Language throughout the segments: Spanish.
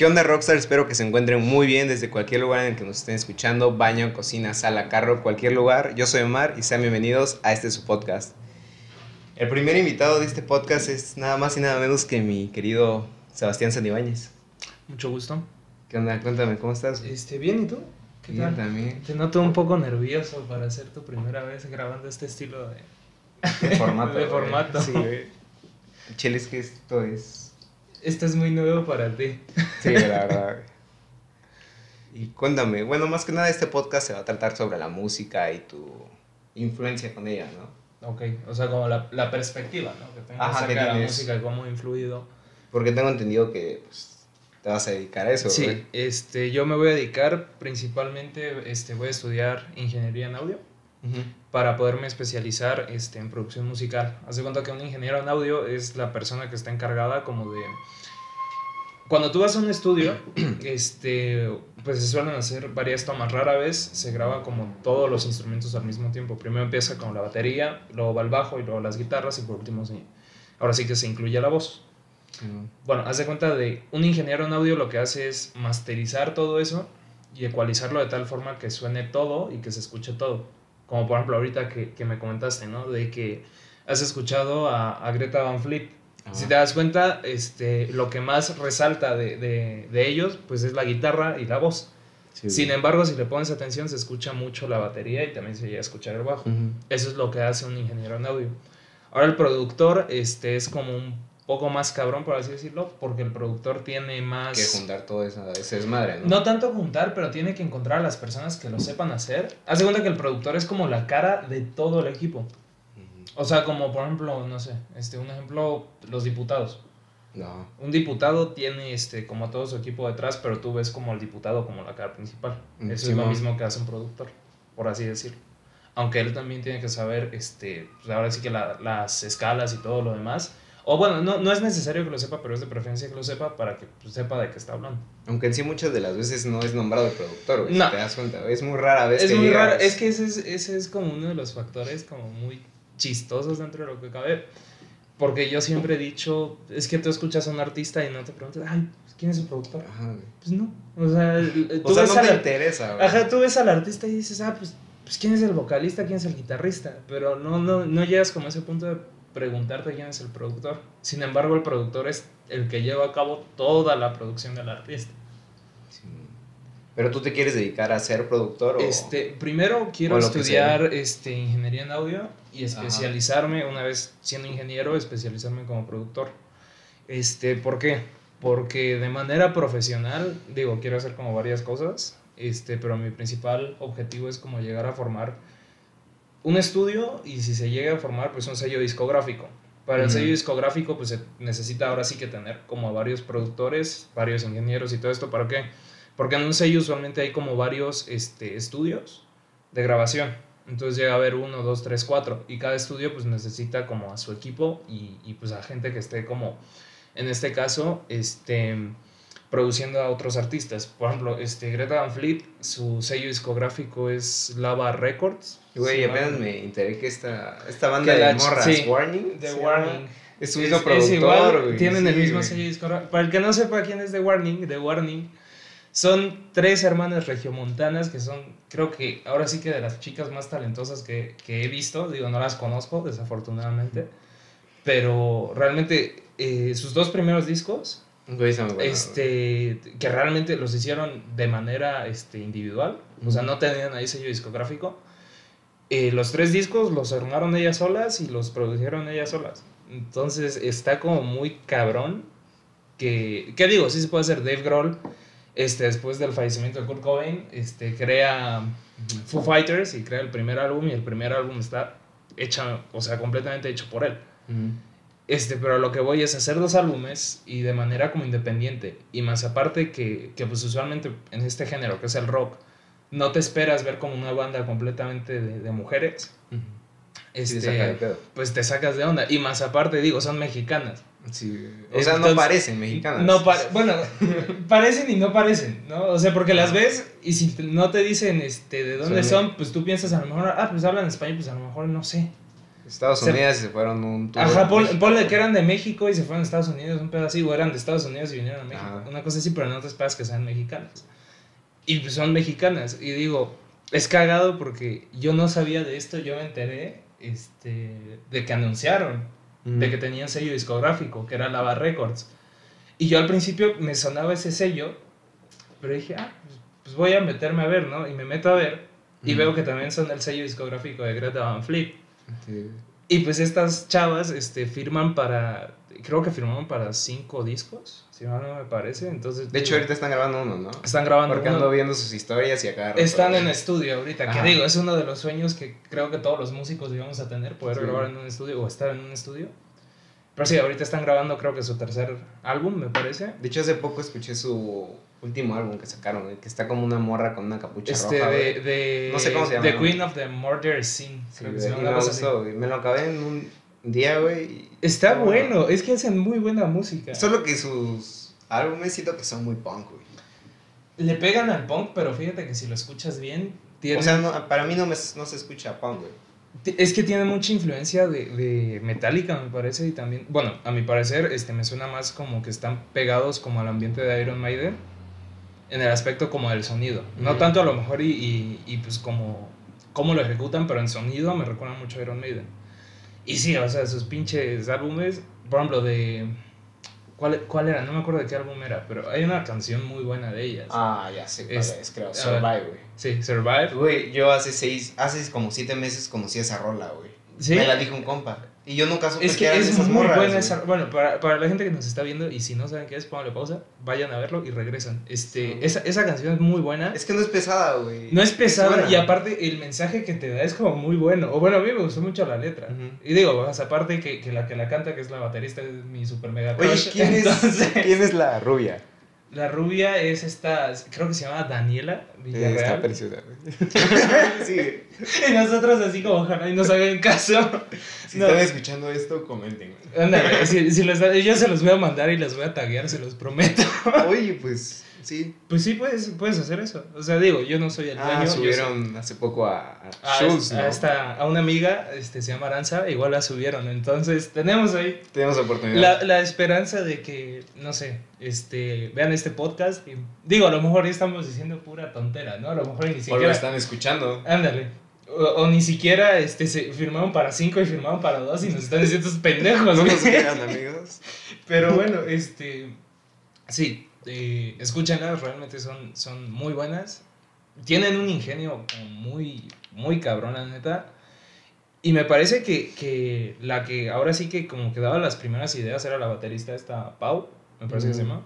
¿Qué onda Rockstar? Espero que se encuentren muy bien desde cualquier lugar en el que nos estén escuchando, baño, cocina, sala, carro, cualquier lugar. Yo soy Omar y sean bienvenidos a este su podcast. El primer invitado de este podcast es nada más y nada menos que mi querido Sebastián Santibáñez. Mucho gusto. ¿Qué onda? Cuéntame, ¿cómo estás? Este, bien, ¿y tú? ¿Qué bien, también. Te noto un poco nervioso para hacer tu primera vez grabando este estilo de, de formato. de formato. Sí, que esto es esto es muy nuevo para ti. Sí, la verdad. Y cuéntame, bueno, más que nada este podcast se va a tratar sobre la música y tu influencia con ella, ¿no? Ok, o sea, como la, la perspectiva, ¿no? Que Ajá, acerca que de la música y cómo ha influido. Porque tengo entendido que pues, te vas a dedicar a eso, Sí, este, yo me voy a dedicar principalmente, este, voy a estudiar ingeniería en audio Ujú. Para poderme especializar este, en producción musical. Haz de cuenta que un ingeniero en audio es la persona que está encargada como de... Cuando tú vas a un estudio, este, pues se suelen hacer varias tomas. Rara vez se graba como todos los instrumentos al mismo tiempo. Primero empieza con la batería, luego va el bajo y luego las guitarras y por último sí. Ahora sí que se incluye la voz. Bueno, haz de cuenta de un ingeniero en audio lo que hace es masterizar todo eso y ecualizarlo de tal forma que suene todo y que se escuche todo. Como por ejemplo ahorita que, que me comentaste, ¿no? De que has escuchado a, a Greta Van Fleet. Ajá. Si te das cuenta, este, lo que más resalta de, de, de ellos, pues es la guitarra y la voz. Sí, Sin embargo, si le pones atención, se escucha mucho la batería y también se llega a escuchar el bajo. Ujú. Eso es lo que hace un ingeniero en audio. Ahora el productor este, es como un poco más cabrón, por así decirlo, porque el productor tiene más... Que juntar todo eso, ese desmadre, ¿no? No tanto juntar, pero tiene que encontrar a las personas que lo sepan hacer. Haz de cuenta que el productor es como la cara de todo el equipo. O sea, como por ejemplo, no sé, este, un ejemplo, los diputados. No. Un diputado tiene este, como todo su equipo detrás, pero tú ves como el diputado como la cara principal. Mm, Eso es lo mismo que hace un productor, por así decirlo. Aunque él también tiene que saber, este, pues ahora sí que la- las escalas y todo lo demás. O bueno, no, no es necesario que lo sepa, pero es de preferencia que lo sepa para que pues, sepa de qué está hablando. Aunque en sí muchas de las veces no es nombrado el productor, güey. No. Si te das cuenta. Es muy rara vez Es que muy llegas- raro, es que ese es, ese es como uno de los factores como muy chistosos dentro de lo que cabe. Porque yo siempre he dicho, es que tú escuchas a un artista y no te preguntas, ay, pues, ¿quién es su productor? Ajá, güey. Pues no. O sea, tú O sea, ves no te la- interesa, güey. Ajá, tú ves al artista y dices, ah, pues, pues quién es el vocalista, quién es el guitarrista. Pero no, no, no llegas como a ese punto de preguntarte quién es el productor. Sin embargo, el productor es el que lleva a cabo toda la producción del artista. Sí. Pero tú te quieres dedicar a ser productor o... Este, primero quiero estudiar este, ingeniería en audio y especializarme, una vez siendo ingeniero, especializarme como productor. Este, ¿Por qué? Porque de manera profesional, digo, quiero hacer como varias cosas, este, pero mi principal objetivo es como llegar a formar un estudio y si se llega a formar, pues un sello discográfico. Para el sello discográfico, pues se necesita ahora sí que tener como a varios productores, varios ingenieros y todo esto. ¿Para qué? Porque en un sello usualmente hay como varios este, estudios de grabación. Entonces llega a haber uno, dos, tres, cuatro. Y cada estudio pues necesita como a su equipo y, y pues a gente que esté como, en este caso, este, produciendo a otros artistas. Por ejemplo, este, Greta Van Fleet, su sello discográfico es Lava Records. Güey, apenas me enteré que esta, esta banda de la- morras, sí, Warning. The Warning. Es su mismo Es- es productor, igual, güey. Tienen el Sí, mismo güey. sello discográfico. Para el que no sepa quién es The Warning, The Warning son tres hermanas regiomontanas que son, creo que ahora sí que de las chicas más talentosas que, que he visto. Digo, no las conozco, desafortunadamente. Pero realmente eh, sus dos primeros discos, Güey, muy bueno, güey. este, que realmente los hicieron de manera este, individual, o sea, no tenían ahí sello discográfico. Eh, los tres discos los armaron ellas solas y los produjeron ellas solas. Entonces está como muy cabrón que, ¿qué digo? Sí se puede hacer. Dave Grohl, este, después del fallecimiento de Kurt Cobain, este, crea Foo Fighters y crea el primer álbum y el primer álbum está hecho, o sea, completamente hecho por él. Ujú. Este, pero lo que voy es hacer dos álbumes y de manera como independiente. Y más aparte que, que pues usualmente en este género, que es el rock, no te esperas ver como una banda completamente de, de mujeres. Este, te saca de pedo. pues te sacas de onda. Y más aparte, digo, son mexicanas. Sí, o sea, no parecen mexicanas. No bueno, parecen y no parecen, ¿no? O sea, porque las ves y si no te dicen este, de dónde Son- son, pues tú piensas a lo mejor, ah, pues hablan español, pues a lo mejor no sé. Estados Se- Unidos se fueron un tour. Ajá, ponle que eran de México y se fueron a Estados Unidos, un pedo así, o eran de Estados Unidos y vinieron a México. Ajá. Una cosa así, pero no te esperas que sean mexicanas. Y pues son mexicanas. Y digo, es cagado porque yo no sabía de esto, yo me enteré este, de que anunciaron, Ujú. de que tenían sello discográfico, que era Lava Records. Y yo al principio me sonaba ese sello, pero dije, ah, pues, pues voy a meterme a ver, ¿no? Y me meto a ver y Ujú. veo que también son el sello discográfico de Greta Van Fleet. Sí. Y pues estas chavas este, firman para, creo que firmaron para cinco discos, si mal no me parece. Entonces, De hecho, ahorita están grabando uno, ¿no? están grabando Porque uno. ando viendo sus historias y acá. Están en estudio ahorita, que digo, es uno de los sueños que creo que todos los músicos a tener, poder Sí. grabar en un estudio o estar en un estudio. Pero sí, ahorita están grabando creo que su tercer álbum, me parece. De hecho, hace poco escuché su último álbum que sacaron, que está como una morra con una capucha Este, roja. de, de, No sé cómo se llama, The. Queen of the Murder Scene. Sí, creo que se llama, me gustó, lo acabé en un día, güey. Está bueno, es que hacen muy buena música. Solo que sus álbumes siento que son muy punk, güey. Le pegan al punk, pero fíjate que si lo escuchas bien, tiene, O sea, no- para mí no, me, no se escucha punk, güey. es que tiene mucha influencia de, de Metallica, me parece, y también, bueno, a mi parecer, este, me suena más como que están pegados como al ambiente de Iron Maiden, en el aspecto como del sonido. No tanto a lo mejor y, y, y, pues como cómo lo ejecutan, pero en sonido me recuerda mucho a Iron Maiden. Y sí, o sea, sus pinches álbumes, por ejemplo, de... ¿Cuál, ¿Cuál era? No me acuerdo de qué álbum era, pero hay una canción muy buena de ellas. Ah, ya sé cuál Es- es, creo. Survive, güey. Sí, Survive. Güey, yo hace seis, hace como siete meses conocí esa rola, güey. Sí. Me la dijo un compa. Y yo nunca supe Es que que eran es esas muy morras, buena esa. Bueno, para, para la gente que nos está viendo y si no saben qué es, pónganle pausa, vayan a verlo y regresan. Este, Sí. esa, esa canción es muy buena. Es que no es pesada, güey. no es pesada y aparte el mensaje que te da es como muy bueno. O bueno, a mí me gustó mucho la letra. Y digo, o sea, aparte que, que la que la canta, que es la baterista, es mi super mega Oye, crush. ¿quién es, Entonces, ¿quién es la rubia? La rubia es esta, creo que se llama Daniela Está Villarreal. preciosa, güey. sí, y nosotros así como ojalá y nos hagan caso. Si No. están escuchando esto, comenten. Ándale, si, si da- yo se los voy a mandar y les voy a taguear, se los prometo. Oye, pues, sí. Pues sí, puedes, puedes hacer eso. O sea, digo, yo no soy el dueño. Ah, subieron hace poco a, a a, a ¿no? esta- a una amiga, este, se llama Aranza, igual la subieron. Entonces, tenemos ahí Tenemos oportunidad. la, la esperanza de que, no sé, este, vean este podcast. Y, digo, a lo mejor ya estamos diciendo pura tontera, ¿no? A lo mejor ni o lo siquiera. están escuchando. Ándale. O, o ni siquiera este, se firmaron para cinco y firmaron para dos y nos están diciendo estos pendejos. No nos crean, amigos. Pero bueno, este. Sí, eh, escúchenlas, realmente son, son muy buenas. Tienen un ingenio muy, muy cabrón, la neta. Y me parece que, que la que ahora sí que como que daba las primeras ideas era la baterista esta Pau, me parece que se llama.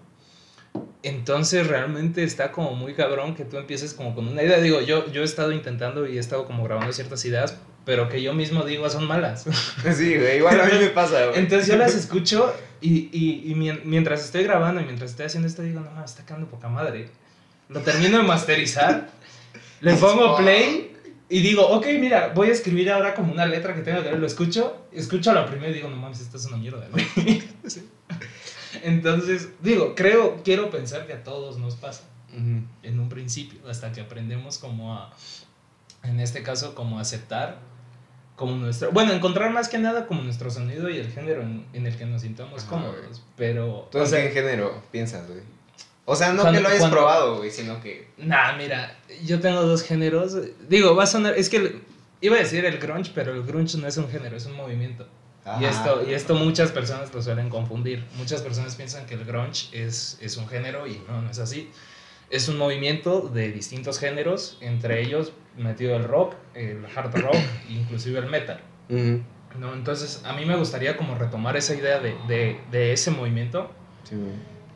Entonces realmente está como muy cabrón que tú empieces como con una idea. Digo, yo, yo he estado intentando y he estado como grabando ciertas ideas, pero que yo mismo digo son malas. Sí, güey, igual a mí me pasa, güey. Entonces yo las escucho y, y, y mien- mientras estoy grabando y mientras estoy haciendo esto digo, no, está quedando poca madre. Lo termino de masterizar, le pongo play y digo, ok, mira, voy a escribir ahora como una letra que tengo que leer, lo escucho, escucho la primera y digo, no mames, esta es una mierda, güey. Entonces, digo, creo, quiero pensar que a todos nos pasa Ujú. en un principio, hasta que aprendemos como a, en este caso, como aceptar como nuestro, bueno, encontrar más que nada como nuestro sonido y el género en, en el que nos sintamos Ajá, cómodos, pero, ¿Tú o en sea, qué género piensas, güey? O sea, no Cuando- que lo hayas cuando- probado, güey, sino que... nah, mira, yo tengo dos géneros, digo, va a sonar, es que el- iba a decir el grunge, pero el grunge no es un género, es un movimiento. Y Ajá. esto, y esto muchas personas lo suelen confundir. Muchas personas piensan que el grunge es, es un género y no, no es así. Es un movimiento de distintos géneros, entre ellos metido el rock, el hard rock, inclusive el metal. ¿no? Entonces a mí me gustaría como retomar esa idea de, de, de ese movimiento, Sí,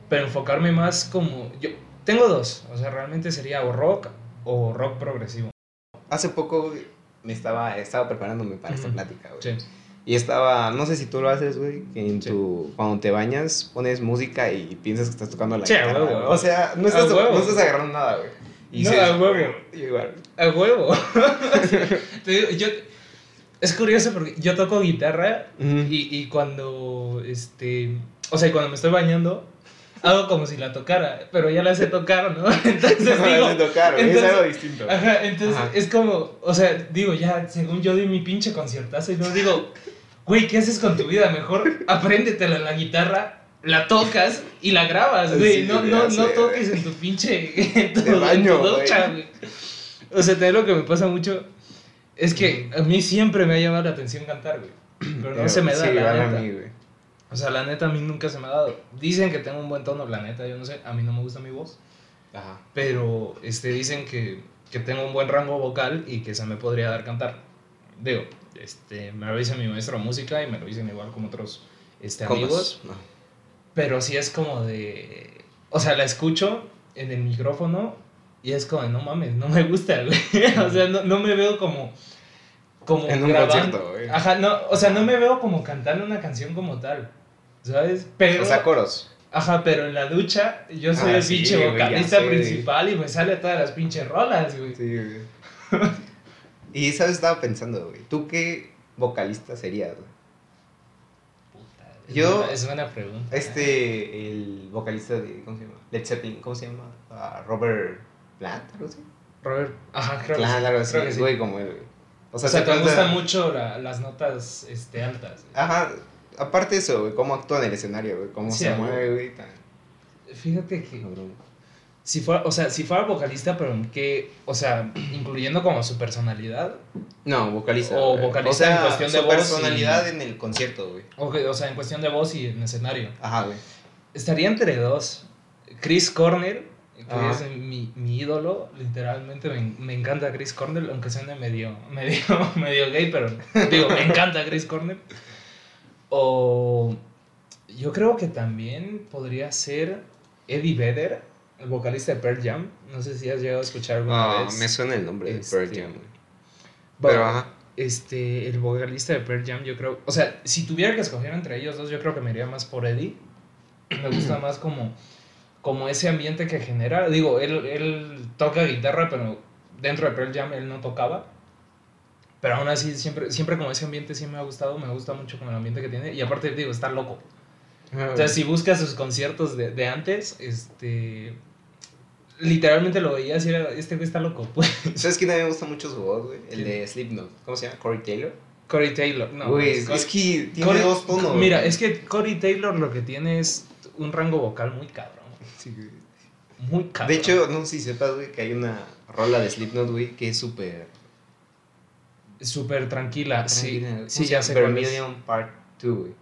pero enfocarme más como... Yo tengo dos, o sea, realmente sería o rock o rock progresivo. Hace poco me estaba, estaba preparándome para esta plática, güey. Sí. Y estaba, no sé si tú lo haces, güey, que en Sí. tu, cuando te bañas pones música y piensas que estás tocando la Sí, a guitarra, huevo. güey. O sea, no estás, huevo. no estás agarrando nada, güey. Y No, dices, a huevo. Igual. A huevo. Te digo, yo, es curioso porque yo toco guitarra y, y cuando, este, o sea, cuando me estoy bañando, hago como si la tocara, pero ya la sé tocar, ¿no? Entonces No, digo, es de tocar, entonces- es algo distinto. Ajá, entonces Ajá. es como, o sea, digo, ya, según yo di mi pinche conciertazo y no digo, güey, ¿qué haces con tu vida? Mejor apréndetela la guitarra, la tocas y la grabas, güey. Sí, no, no, sé, no güey. toques en tu pinche, en tu, De baño, en tu ducha, güey. O sea, también lo que me pasa mucho es que a mí siempre me ha llamado la atención cantar, güey. Pero no Pero se me da, sí, la igual a neta. mí, güey. O sea, la neta a mí nunca se me ha dado. Dicen que tengo un buen tono, la neta, yo no sé, a mí no me gusta mi voz. Ajá. Pero este, dicen que, que tengo un buen rango vocal y que se me podría dar cantar. Digo, este, me lo dice mi maestro de música y me lo dicen igual como otros este, amigos. No. Pero sí es como de... O sea, la escucho en el micrófono y es como de, no mames, no me gusta, güey. o sea, no, no me veo como... Como En un concierto, güey. Ajá, no, o sea, no me veo como cantando una canción como tal. ¿Sabes? Pero... O sea, coros. Ajá, pero en la ducha yo soy Ah, el sí, pinche vocalista güey. principal y me sale todas las pinches rolas, güey. Sí, güey. y, ¿sabes? Estaba pensando, güey. ¿Tú qué vocalista serías, güey? Puta, es Yo- buena- es buena pregunta. Este, el vocalista de, ¿cómo se llama? Led Zeppelin, ¿cómo se llama? Ah, Robert Plant, algo así. Robert, ajá, creo Plant, que sí. algo así, sí. güey, como él, güey. O O sea, sea, se te canta- gustan mucho la- las notas este, altas. güey. Ajá, aparte de eso, güey, cómo actúa en el escenario, güey, cómo Sí, se güey. mueve, güey, tan Fíjate que. Si fuera, o sea, si fuera vocalista, pero en qué, o sea, incluyendo como su personalidad, No, vocalista. O vocalista o sea, en cuestión de voz personalidad y- en el concierto, güey. o, sea, en cuestión de voz y en escenario. Ajá, güey. Estaría entre dos. Chris Cornell, que Ajá. es mi, mi ídolo, literalmente me, me encanta Chris Cornell, aunque suene medio, medio, medio gay, pero digo, me encanta Chris Cornell. O yo creo que también podría ser Eddie Vedder, el vocalista de Pearl Jam. No sé si has llegado a escuchar alguna Ah, vez. me suena el nombre de Pearl Este, Jam, Pero, ajá. este, el vocalista de Pearl Jam, yo creo, o sea, si tuviera que escoger entre ellos dos, yo creo que me iría más por Eddie. Me gusta más como, como ese ambiente que genera. Digo, él, él toca guitarra, pero dentro de Pearl Jam él no tocaba. Pero aún así, siempre, siempre como ese ambiente sí me ha gustado, me gusta mucho como el ambiente que tiene. Y aparte, digo, está loco. Entonces, si buscas sus conciertos de, de antes, este... Literalmente lo veías y era, este güey está loco, pues. ¿Sabes quién a mí me gusta mucho su voz, güey? El de Slipknot. ¿Cómo se llama? Corey Taylor. Corey Taylor, no. Güey, es que tiene Corey- dos tonos. Mira, es que Corey Taylor lo que tiene es un rango vocal muy cabrón. Sí, güey. Muy cabrón. De hecho, no sé si sepas, güey, que hay una rola de Slipknot, güey, que es súper... súper tranquila. Sí, tranquila. sí, ¿Cómo se ya sé. Vermilion Part 2, güey.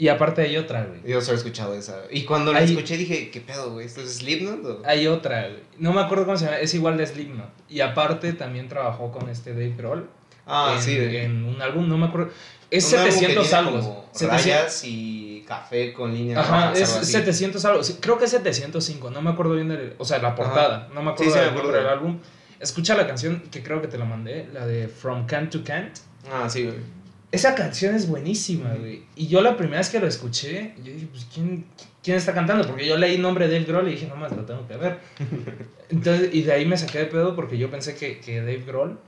Y aparte hay otra, güey. Yo solo he escuchado esa. Y cuando la Hay- escuché dije, ¿qué pedo, güey? ¿Esto es Slipknot o...? Hay otra, güey. No me acuerdo cómo se llama, es igual de Slipknot. Y aparte también trabajó con este Dave Grohl. Ah, en, sí, güey. En un álbum, no me acuerdo. Es Un álbum que 700 tiene algo. como 700 Rayas y café con líneas Ajá, rojas, es algo así. 700 algo. Creo que es 705, no me acuerdo bien del. O sea, la portada, no me acuerdo Sí, sí, me acuerdo. del álbum. Escucha la canción que creo que te la mandé, la de From Can to Can't. Ah, sí, güey. Esa canción es buenísima, güey. Y yo la primera vez que lo escuché, yo dije, pues, ¿quién, quién está cantando? Porque yo leí nombre de Dave Grohl y dije, no más, lo tengo que ver. Entonces, y de ahí me saqué de pedo porque yo pensé que, que Dave Grohl,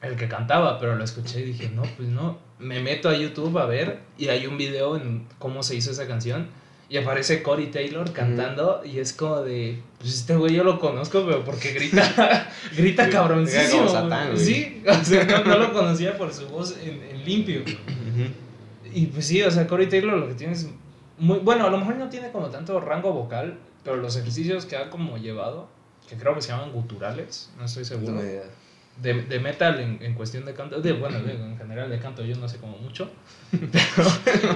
el que cantaba, pero lo escuché y dije, no, pues no. Me meto a YouTube a ver y hay un video en cómo se hizo esa canción. Y aparece Corey Taylor cantando y es como de, pues este güey yo lo conozco, pero porque grita, grita cabroncísimo. como Satán, güey. Sí, o sea, no, no lo conocía por su voz en, en limpio. Y pues sí, o sea, Corey Taylor lo que tiene es muy, bueno, a lo mejor no tiene como tanto rango vocal, pero los ejercicios que ha como llevado, que creo que se llaman guturales, no estoy seguro. De, de metal en, en cuestión de canto, de, bueno, de- en general de canto yo no sé como mucho, pero,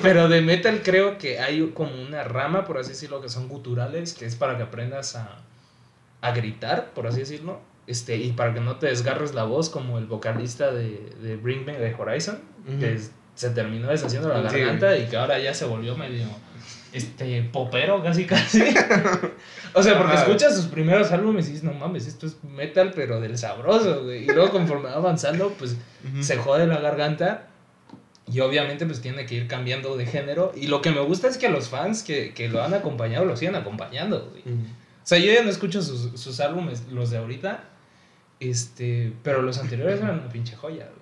pero de metal creo que hay como una rama, por así decirlo, que son guturales, que es para que aprendas a, a gritar, por así decirlo, este, y para que no te desgarres la voz como el vocalista de, de Bring Me The Horizon, que es- se terminó deshaciendo la Sí. garganta y que ahora ya se volvió medio este popero casi casi. o sea, porque escuchas sus primeros álbumes y dices, no mames, esto es metal pero del sabroso, güey. Y luego conforme va avanzando, pues se jode la garganta y obviamente pues tiene que ir cambiando de género. Y lo que me gusta es que los fans que, que lo han acompañado lo siguen acompañando, güey. O sea, yo ya no escucho sus, sus álbumes, los de ahorita, este, pero los anteriores eran una pinche joya, güey.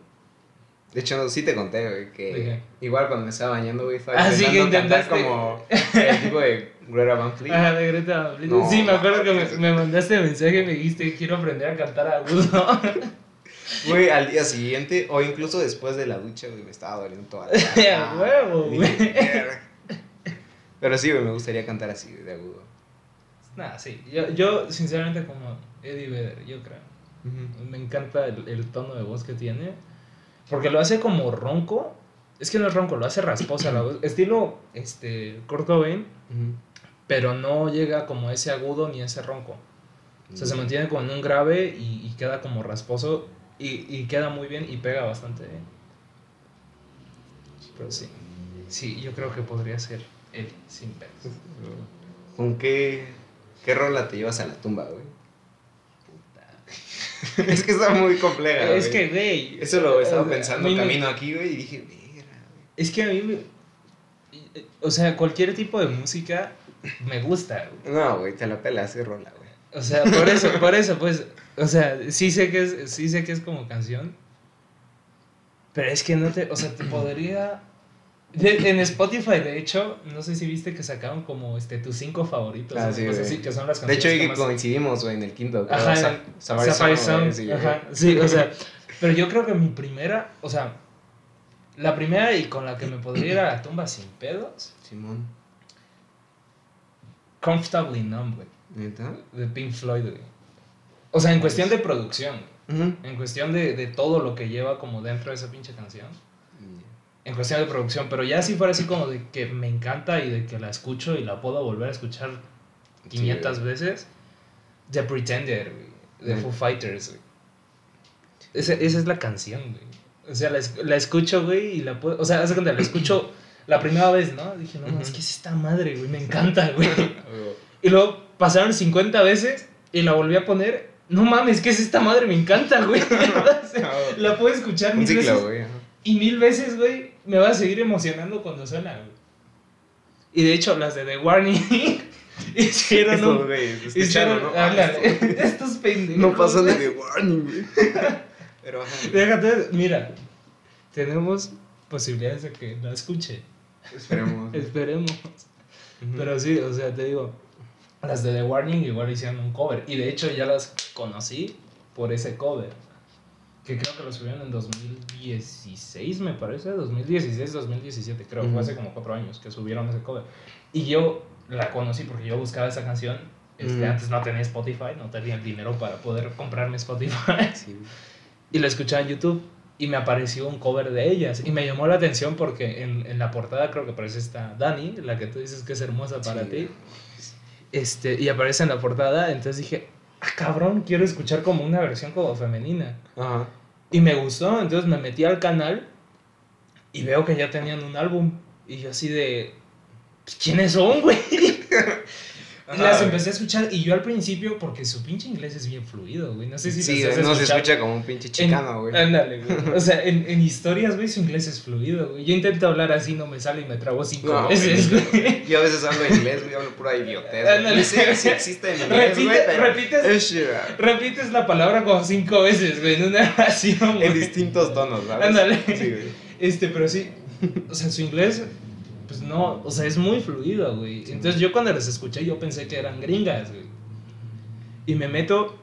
De hecho, sí te conté, güey, ¿De que qué? igual cuando me estaba bañando, güey, estaba Ah, sí, que intentando cantar como el tipo de Greta Van Fleet. Ajá, de Greta Van Fleet. No, sí, me acuerdo que me, me mandaste mensaje y me dijiste, quiero aprender a cantar agudo. Güey, al día siguiente, o incluso después de la ducha, güey, me estaba doliendo toda la A huevo, güey. Pero sí, güey, me gustaría cantar así, de agudo. Nah, sí. Yo, yo, sinceramente, como Eddie Vedder, yo creo. Me encanta el, el tono de voz que tiene. Porque lo hace como ronco. Es que no es ronco, lo hace rasposa la voz. Estilo este, Kurt Cobain, pero no llega como a ese agudo ni ese ronco. O sea, se mantiene como en un grave y, y queda como rasposo. Y, y queda muy bien y pega bastante bien. Pero sí. Sí, yo creo que podría ser Eddie, sin pedos. ¿Con qué, qué rola te llevas a la tumba, güey? es que está muy compleja, Es güey. que, güey. Eso lo estaba a pensando me- camino aquí, güey, y dije, mira. Es que a mí me... O sea, cualquier tipo de música me gusta, güey. No, güey, te la pelas, es rola, güey. O sea, por eso, por eso, pues... O sea, sí sé que es, sí sé que es como canción. Pero es que no te... O sea, te podría... en Spotify, de hecho, no sé si viste que sacaron como este, tus cinco favoritos. Ah, sí, así, que son las De hecho, que más- coincidimos, güey, en el quinto. Ajá, Sa- Safari Safari Sound, ajá, sí, o sea, pero yo creo que mi primera, o sea, la primera y con la que me podría ir a la tumba sin pedos, Simón, Comfortably Numb, güey, ¿neta? de Pink Floyd, güey. O sea, en cuestión de producción, Ujú. en cuestión de, de todo lo que lleva como dentro de esa pinche canción, en cuestión de producción, pero ya si fuera así como de que me encanta y de que la escucho y la puedo volver a escuchar 500 Sí, veces, The Pretender, güey, de. Foo Fighters, güey. Esa, esa es la canción, güey. O sea, la, la escucho, güey, y la puedo... O sea, hace cuando la escucho la primera vez, ¿no? Dije, no, es que es esta madre, güey, me encanta, güey. Y luego pasaron 50 veces y la volví a poner. No mames, ¿qué es esta madre? Me encanta, güey. La puedo escuchar mil ciclo, veces. ajá. Y mil veces, güey, me va a seguir emocionando cuando suena, güey. Y de hecho, las de The Warning hicieron Estos, un... güey, Hicieron, ¿no? Ándale, estos, pendejos. No pasan güey. de The Warning, güey. Pero, ajá. Déjate, mira, tenemos posibilidades de que la escuche. Esperemos. Esperemos. Ujú. Pero sí, o sea, te digo, las de The Warning igual hicieron un cover. Y de hecho ya las conocí por ese cover. Que creo que lo subieron en 2016, me parece. 2016, 2017, creo. Ujú. Fue hace como cuatro años que subieron ese cover. Y yo la conocí porque yo buscaba esa canción. Este, Ujú. Antes no tenía Spotify, no tenía el dinero para poder comprarme Spotify. Sí. Y la escuchaba en YouTube y me apareció un cover de ellas. Y me llamó la atención porque en, en la portada creo que aparece esta Dani, la que tú dices que es hermosa para Sí, ti. Este, y aparece en la portada, entonces dije, ah, cabrón, quiero escuchar como una versión como femenina. Ajá. Y me gustó, entonces me metí al canal y veo que ya tenían un álbum. Y yo así de, "Pues, ¿quiénes son, güey? Ajá, las güey. empecé a escuchar y yo al principio, porque su pinche inglés es bien fluido, güey. No sé si Sí, has no se escucha como un pinche chicano, güey. Ándale, güey. O sea, en, en historias, güey, su inglés es fluido, güey. Yo intento hablar así, no me sale y me trabo cinco No, veces, güey. güey. Yo a veces hablo inglés, güey, hablo pura idiotez. güey. Ándale. Sé si existe en inglés, Repite- güey, pero... repites- Repites la palabra como cinco veces, güey, en una oración, En güey. distintos tonos, ¿sabes? Ándale. Sí, güey. Este, pero sí, o sea, su inglés, pues no, o sea, es muy fluido, güey. Entonces yo cuando las escuché, yo pensé que eran gringas, güey. Y me meto,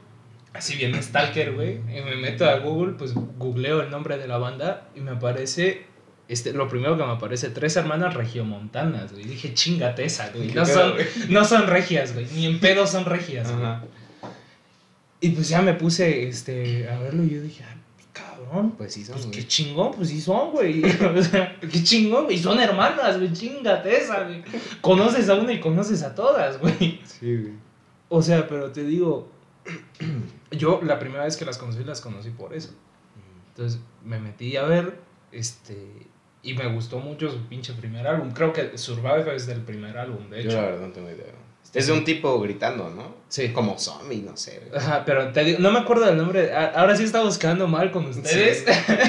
así bien stalker, güey, y me meto a Google, pues googleo el nombre de la banda y me aparece, este, lo primero que me aparece, tres hermanas regiomontanas, güey. Dije, chingate esa, güey. ¿Qué No son, no son regias, güey, ni en pedo son regias, güey. Y pues ya me puse, este, a verlo y yo dije, Pues sí son, pues güey. qué chingón, pues sí son, güey. O sea, qué chingón, güey. Son hermanas, güey. Chingate esa, güey. Conoces a una y conoces a todas, güey. Sí, güey. O sea, pero te digo, yo la primera vez que las conocí, las conocí por eso. Entonces me metí a ver, este, y me gustó mucho su pinche primer álbum. Creo que Survive es del primer álbum, de Yo hecho. la verdad no tengo idea. Es de un tipo gritando, ¿no? Sí. Como zombie, no sé. Ajá, pero te digo, no me acuerdo del nombre. Ahora sí está buscando mal con ustedes.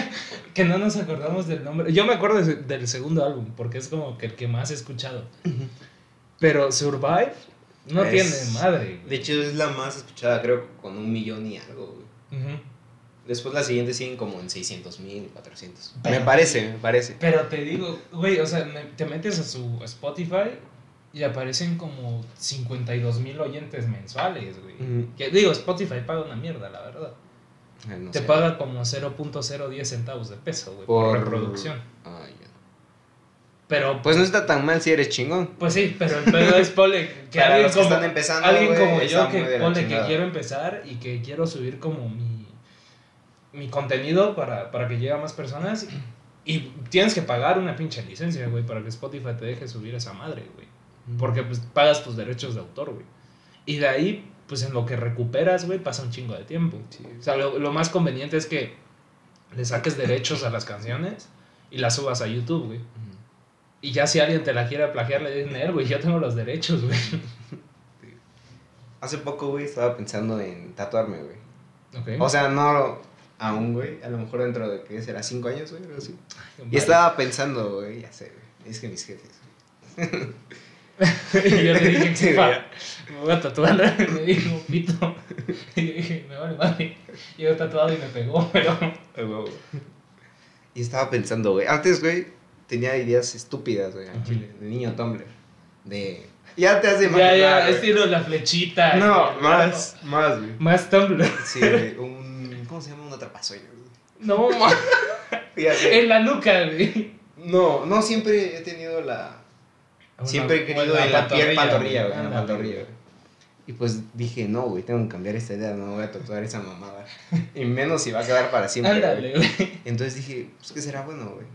que no nos acordamos del nombre. Yo me acuerdo de- del segundo álbum, porque es como que el que más he escuchado. Pero Survive no Es- tiene madre. De hecho, es la más escuchada, creo, con un millón y algo, güey. Ujú. Después las siguientes siguen como en 600 mil, 400. Pero- Me parece, me parece. Pero te digo, güey, o sea, te metes a su Spotify y aparecen como 52 mil oyentes mensuales, güey. Que digo, Spotify paga una mierda, la verdad. No Te sé. paga como 0.010 centavos de peso, güey, por, reproducción. Ay, ya. Pero, Pues no está tan mal si eres chingón. pues sí, pero el pedo es, ponle, que Para alguien los que como, están empezando, alguien como yo que ponle que quiero empezar y que quiero subir como mi, mi contenido para, para que llegue a más personas y tienes que pagar una pinche licencia, güey, para que Spotify te deje subir esa madre, güey. Porque pues pagas tus derechos de autor, güey. Y de ahí, pues en lo que recuperas, güey, pasa un chingo de tiempo. Sí. O sea, lo, lo más conveniente es que le saques derechos a las canciones y las subas a YouTube, güey. Ujú. Y ya si alguien te la quiere plagiar, le dicen, "Eh, güey, yo tengo los derechos, güey. Hace poco, güey, estaba pensando en tatuarme, güey. Ok. O sea, no aún, güey. A lo mejor dentro de, ¿qué será? ¿Cinco años, güey? Algo así. Y estaba pensando, güey, ya sé, güey. Es que mis jefes. y yo le dije, Sí, "Jefa, me voy a tatuar. Y me dijo, pito. Y yo dije, me vale, vale. Y yo tatuado y me pegó, pero... Y estaba pensando, güey. Antes, güey, tenía ideas estúpidas, güey, en. Chile. De niño Tumblr. De. Ya te hace Ya, imaginar, ya, güey. estilo la flechita. No, más, más, güey. Más Tumblr. Sí, güey. Un. ¿Cómo se llama? Un atrapasueño, güey. No. Ya sé. En la nuca, güey. No, no, siempre he tenido la. Siempre he querido en la piel pantorrilla, güey. En la pantorrilla, güey. Y pues dije, no, güey, tengo que cambiar esta idea, no voy a tatuar esa mamada. Y menos si va a quedar para siempre. Ándale, güey. Entonces dije, pues que será bueno, güey.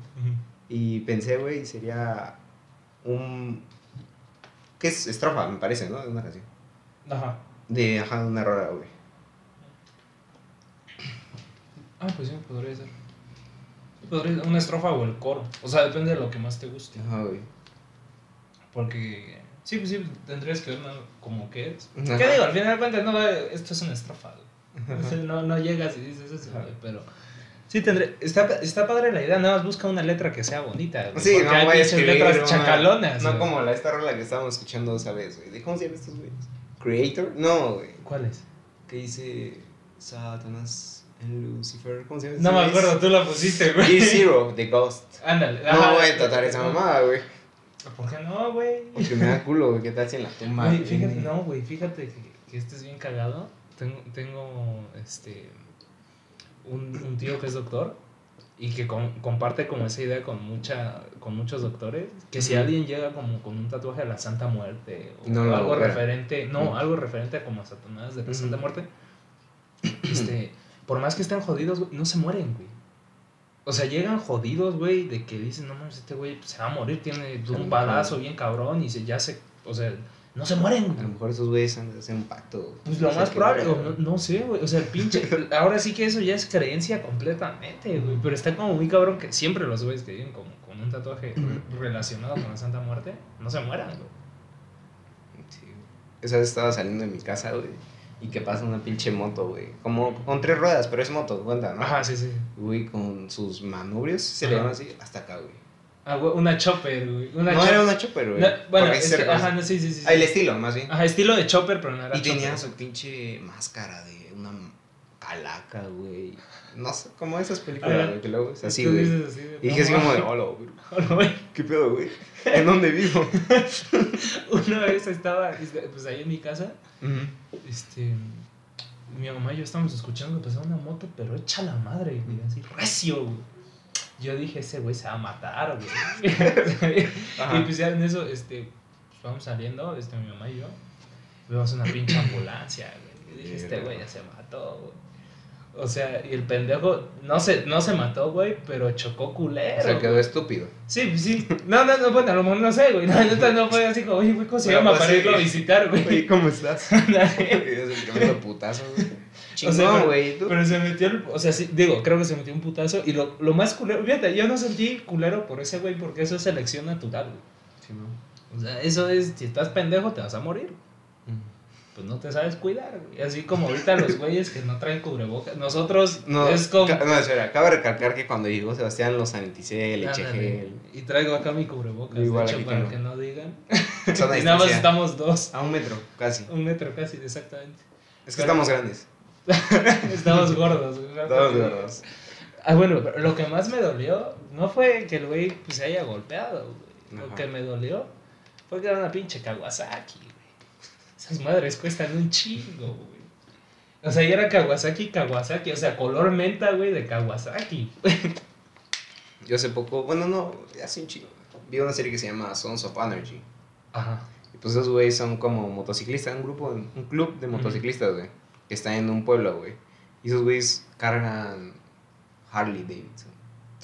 Y pensé, güey, sería un. ¿Qué es? Estrofa, me parece, ¿no? De una canción. Ajá. De, ajá, de una rola, güey. Ah, pues sí, podría ser. Podría ser una estrofa o el coro. O sea, depende de lo que más te guste. Ajá, güey. Porque. Sí, pues sí, tendrías que ver ¿no? como que es. Ajá. ¿Qué digo? Al final de cuentas, no, esto es una estrofa. No, no llegas y dices eso, Ajá. pero. Sí, tendré. Está, está padre la idea, nada más busca una letra que sea bonita. güey, Sí, no hay voy a escribir letras una- chacalonas. No güey. como la, esta rola que estábamos escuchando esa vez, güey. ¿De cómo se llaman estos güeyes? ¿Creator? No, güey. ¿Cuál es? Que dice Satanás en Lucifer. ¿Cómo se llama? No me acuerdo, tú la pusiste, güey. güey? E-Zero, The Ghost. Ándale. No voy a tratar esa mamada, güey. ¿Por qué no, güey? Porque me da culo, güey. ¿Qué tal si en la tumba? Güey, fíjate, no, güey, fíjate que, que este es bien cagado. Tengo, tengo este, un, un tío que es doctor y que con- comparte como esa idea con, mucha, con muchos doctores, que si alguien llega como con un tatuaje a la Santa Muerte o No algo referente, no, algo referente como a Satanás de la. Santa Muerte, este, por más que estén jodidos, güey, no se mueren, güey. O sea, llegan jodidos, güey, de que dicen, no mames, este güey se va a morir, tiene un balazo bien cabrón y se, ya se, o sea, no se mueren, güey. A lo mejor esos güeyes hacer un pacto. Pues lo más probable, no- no, sé, güey. O sea, el pinche. ahora sí que eso ya es creencia completamente, güey. Pero está como muy cabrón que siempre los güeyes que viven como con un tatuaje relacionado con la Santa Muerte no se mueran, güey. Sí. Esa vez estaba saliendo de mi casa, güey. Y que pasa una pinche moto, güey. Como con tres ruedas, pero es moto, cuenta, ¿no? Ajá, sí, sí. Güey, con sus manubrios, se Ajá. le llama así, hasta acá, güey. Ah, güey, una chopper, güey. Una no chop- era una chopper, güey. No, bueno, es que, ajá, no, sí, sí, sí. Ah, el estilo, más bien. Ajá, estilo de chopper, pero no era y tenía chopper. su pinche máscara de una calaca, güey. No sé, como esas películas, güey, que luego es así, güey. Y dije así como de, hola, güey. Hola, güey. ¿Qué pedo, güey? ¿En dónde vivo? Una vez estaba, este, pues ahí en mi casa, este. Mi mamá y yo estábamos escuchando que pasaba una moto, pero echa la madre, güey, así recio, güey. Yo dije, ese güey se va a matar, güey. Y pues ya en eso, este, pues vamos saliendo, este, mi mamá y yo, vemos una pinche ambulancia, güey. Y dije, este güey ya se mató, güey. O sea, y el pendejo no se, no se mató, güey, pero chocó culero. O sea, quedó estúpido. Sí, pues sí. No, no, no, bueno, a lo mejor no sé, güey. No, no fue así como, oye, güey, ¿cómo se Pero llama pues para irlo a visitar, güey? Oye, ¿cómo estás? Ándale. es el tremendo putazo, güey. O sea, Chingón, pero- güey. ¿tú? Pero se metió, el- o sea, sí, digo, creo que se metió un putazo. Y lo, lo más culero, fíjate, yo no sentí culero por ese güey porque eso es selección natural, güey. Sí, no. O sea, eso es, si estás pendejo te vas a morir. Pues no te sabes cuidar, güey. Así como ahorita los güeyes que no traen cubrebocas. Nosotros No, es como... no, espera, cabe recalcar que cuando llegó Sebastián los saniticé, le eché gel. Y traigo acá mi cubrebocas, Igual de hecho, para que no digan. Y nada más estamos dos. A un metro, casi. Un metro casi, exactamente. Es que estamos grandes. Estamos gordos, güey. Estamos gordos. Ah, bueno, pero lo que más me dolió no fue que el güey pues, se haya golpeado, güey. Lo que me dolió Porque era una pinche Kawasaki. Esas madres cuestan un chingo, güey. O sea, y era Kawasaki, Kawasaki, o sea, color menta, güey, de Kawasaki. Yo hace poco, bueno, no, hace un chingo. Vi una serie que se llama Sons of Energy. Ajá. Y pues esos güeyes son como motociclistas, un grupo, un club de motociclistas, güey. Que está en un pueblo, güey. Y esos güeyes cargan Harley Davidson.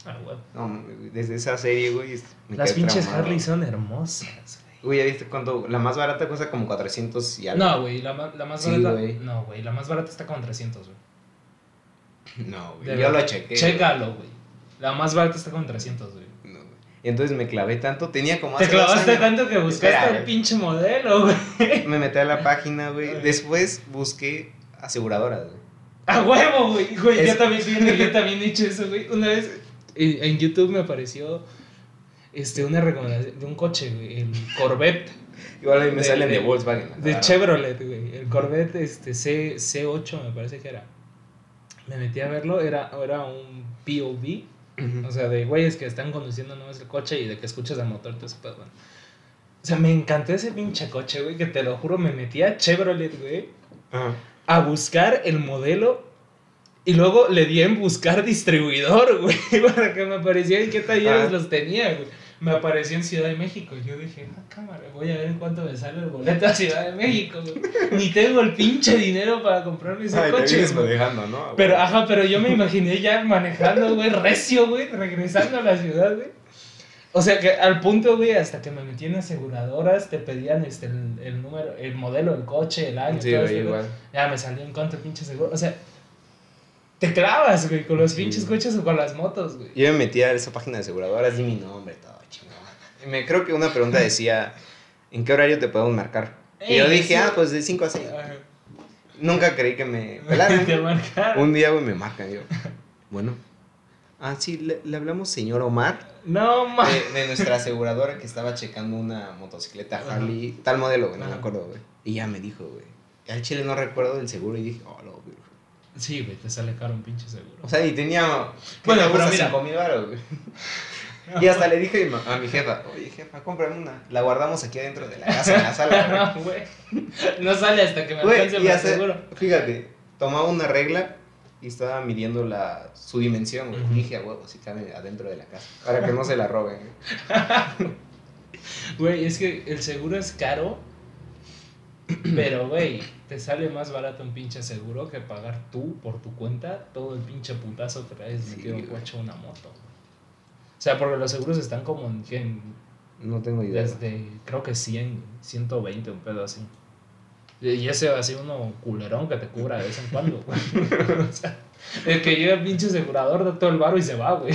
Ah, güey. No, desde esa serie, güey. Las pinches. Harley son hermosas, güey. ¿ya viste cuánto? La más barata cuesta como 400 y algo. No, güey, la, la más Sí, barata. güey. No, güey, la más barata está como 300, güey. No, güey. Yo lo chequé. Chécalo, güey. La más barata está como 300, güey. No, güey. Y entonces me clavé tanto. Tenía como Te hace dos clavaste años. tanto que buscaste Espera, el pinche modelo, güey. Me metí a la página, güey. Después busqué aseguradoras, güey. A huevo, güey. Güey, Es- yo también, yo también he hecho eso, güey. Una vez en, en YouTube me apareció este, una recomendación de un coche, güey. El Corvette Igual a mí me De- salen de, de- Volkswagen. de Chevrolet, güey. El Corvette este, C, C8 me parece que era. Me metí a verlo, era, era un POV. O sea, de güeyes que están conduciendo no es el coche y de que escuchas el motor, ese pedo, bueno. O sea, me encantó ese pinche coche, güey, que te lo juro, me metí a Chevrolet, güey, Ajá. a buscar el modelo y luego le di en buscar distribuidor, güey, para que me apareciera en qué talleres los tenía, güey. Me apareció en Ciudad de México y yo dije, ah, cámara, voy a ver en cuánto me sale el boleto a Ciudad de México, güey. Ni tengo el pinche dinero para comprarme ese Ay, te coche, güey. manejando, ¿no? Pero, ajá, pero yo me imaginé ya manejando, güey, recio, güey, regresando a la ciudad, güey. O sea, que al punto, güey, hasta que me metí en aseguradoras, te pedían este, el, el número, el modelo del coche, el año, Sí, todo güey, este, igual. Ya me salió en cuánto pinche seguro. O sea, te clavas, güey, con los Sí. pinches coches o con las motos, güey. Yo me metí a esa página de aseguradoras, di mi nombre, todo me creo que una pregunta decía, ¿en qué horario te podemos marcar? Y yo Ey, dije, ah, pues de 5 a 6. Ajá. Nunca creí que me pelaran. Un día, güey, me marcan yo. Bueno. Ah, sí, le, le hablamos señor Omar No, ma. de, de nuestra aseguradora que estaba checando una motocicleta. Harley, tal modelo, güey, no me Ajá. acuerdo, güey. Y ya me dijo, güey. Al chile no recuerdo del seguro y dije, oh, lo, güey. Sí, güey, te sale caro un pinche seguro. O sea, y tenía. Bueno, ¿qué te pero mira. Cinco mil varos, güey. Y hasta le dije a mi jefa, oye jefa, cómprame una. La guardamos aquí adentro de la casa, en la sala. no, güey. No sale hasta que me Güey, alcance y el hace- seguro. fíjate, tomaba una regla y estaba midiendo la, su dimensión, güey. Dije, a huevo, si cabe adentro de la casa. Para que no se la roben, güey. Es que el seguro es caro. Pero, güey, te sale más barato un pinche seguro que pagar tú por tu cuenta todo el pinche putazo que traes Sí, metido en coche una moto. O sea, porque los seguros están como en, en- No tengo idea. desde, creo que 100, 120, un pedo así. Y ese así uno culerón que te cubra de vez en cuando, güey. o sea, el que llega el pinche asegurador da todo el varo y se va, güey.